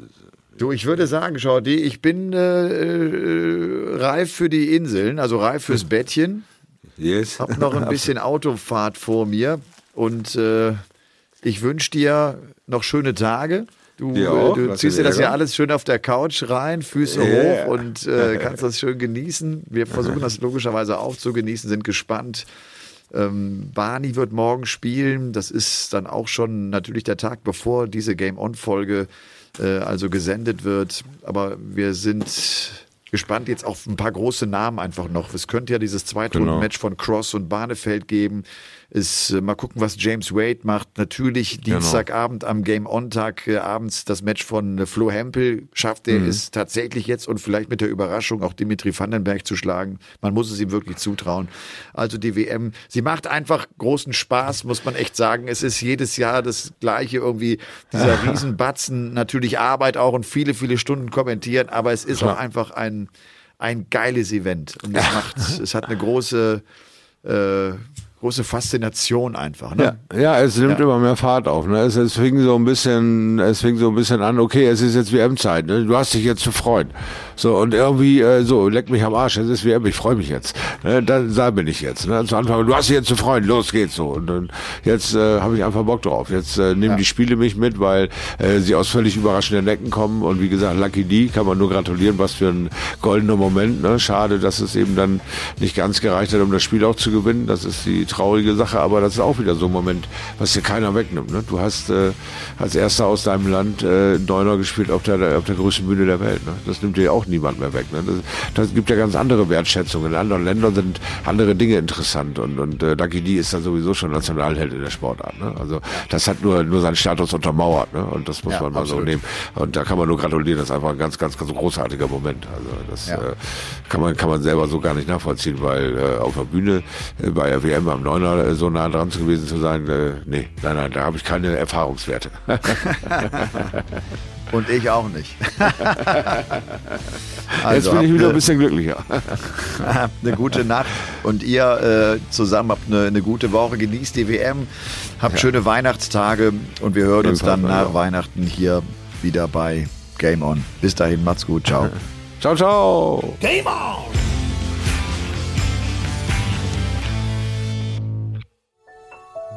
Du, ich würde sagen, Jordi, ich bin äh, äh, reif für die Inseln, also reif fürs Bettchen. Yes. Hab noch ein bisschen Autofahrt vor mir und äh, ich wünsche dir noch schöne Tage. Du, Dir auch. äh, du ziehst dir das ja alles schön auf der Couch rein, Füße Yeah. hoch und äh, kannst das schön genießen. Wir versuchen das logischerweise auch zu genießen, sind gespannt. Ähm, Barney wird morgen spielen. Das ist dann auch schon natürlich der Tag, bevor diese Game-On-Folge äh, also gesendet wird. Aber wir sind gespannt jetzt auf ein paar große Namen einfach noch. Es könnte ja dieses Zweitrunden-Match von Cross und Barnefeld geben. Ist, äh, mal gucken, was James Wade macht. Natürlich Dienstagabend am Game-On-Tag äh, abends das Match von äh, Flo Hempel. Schafft er es tatsächlich jetzt und vielleicht mit der Überraschung auch Dimitri Vandenberg zu schlagen. Man muss es ihm wirklich zutrauen. Also die WM, sie macht einfach großen Spaß, muss man echt sagen. Es ist jedes Jahr das gleiche irgendwie, dieser Riesenbatzen, natürlich Arbeit auch und viele, viele Stunden kommentieren, aber es ist auch einfach ein, ein geiles Event. Und es macht, es hat eine große, äh, große Faszination einfach. Ne? Ja, ja, es nimmt Ja. immer mehr Fahrt auf. Ne? Es, es fing so ein bisschen, es fing so ein bisschen an. Okay, es ist jetzt WM-Zeit. Ne? Du hast dich jetzt zu freuen. So und irgendwie äh, so leck mich am Arsch. Es ist WM. Ich freue mich jetzt. Ne? Da, da bin ich jetzt. Ne? Zu Anfang, du hast dich jetzt zu freuen. Los geht's so. Und dann jetzt äh, habe ich einfach Bock drauf. Jetzt äh, nehmen die Spiele mich mit, weil äh, sie aus völlig überraschenden Ecken kommen. Und wie gesagt, Lucky D kann man nur gratulieren. Was für ein goldener Moment. Ne? Schade, dass es eben dann nicht ganz gereicht hat, um das Spiel auch zu gewinnen. Das ist die traurige Sache, aber das ist auch wieder so ein Moment, was dir keiner wegnimmt. Ne? Du hast äh, als erster aus deinem Land äh, Neuner gespielt auf der, auf der größten Bühne der Welt. Ne? Das nimmt dir auch niemand mehr weg. Ne? Das, das gibt ja ganz andere Wertschätzungen. In anderen Ländern sind andere Dinge interessant und, und äh, Lucky D ist dann sowieso schon Nationalheld in der Sportart. Ne? Also das hat nur, nur seinen Status untermauert ne? und das muss Ja, man mal absolut. so nehmen. Und da kann man nur gratulieren. Das ist einfach ein ganz, ganz, ganz großartiger Moment. Also das Ja. äh, kann man kann man selber so gar nicht nachvollziehen, weil äh, auf der Bühne äh, bei der WM am Neuner äh, so nah dran zu gewesen zu sein, äh, nee, nein, nein, da habe ich keine Erfahrungswerte. Und ich auch nicht. Jetzt also bin ich wieder ein eine, bisschen glücklicher. habt eine gute Nacht und ihr äh, zusammen habt eine, eine gute Woche. Genießt die WM, habt schöne Weihnachtstage und wir hören uns dann nach. Weihnachten hier wieder bei Game On. Bis dahin, macht's gut, ciao. ciao, ciao.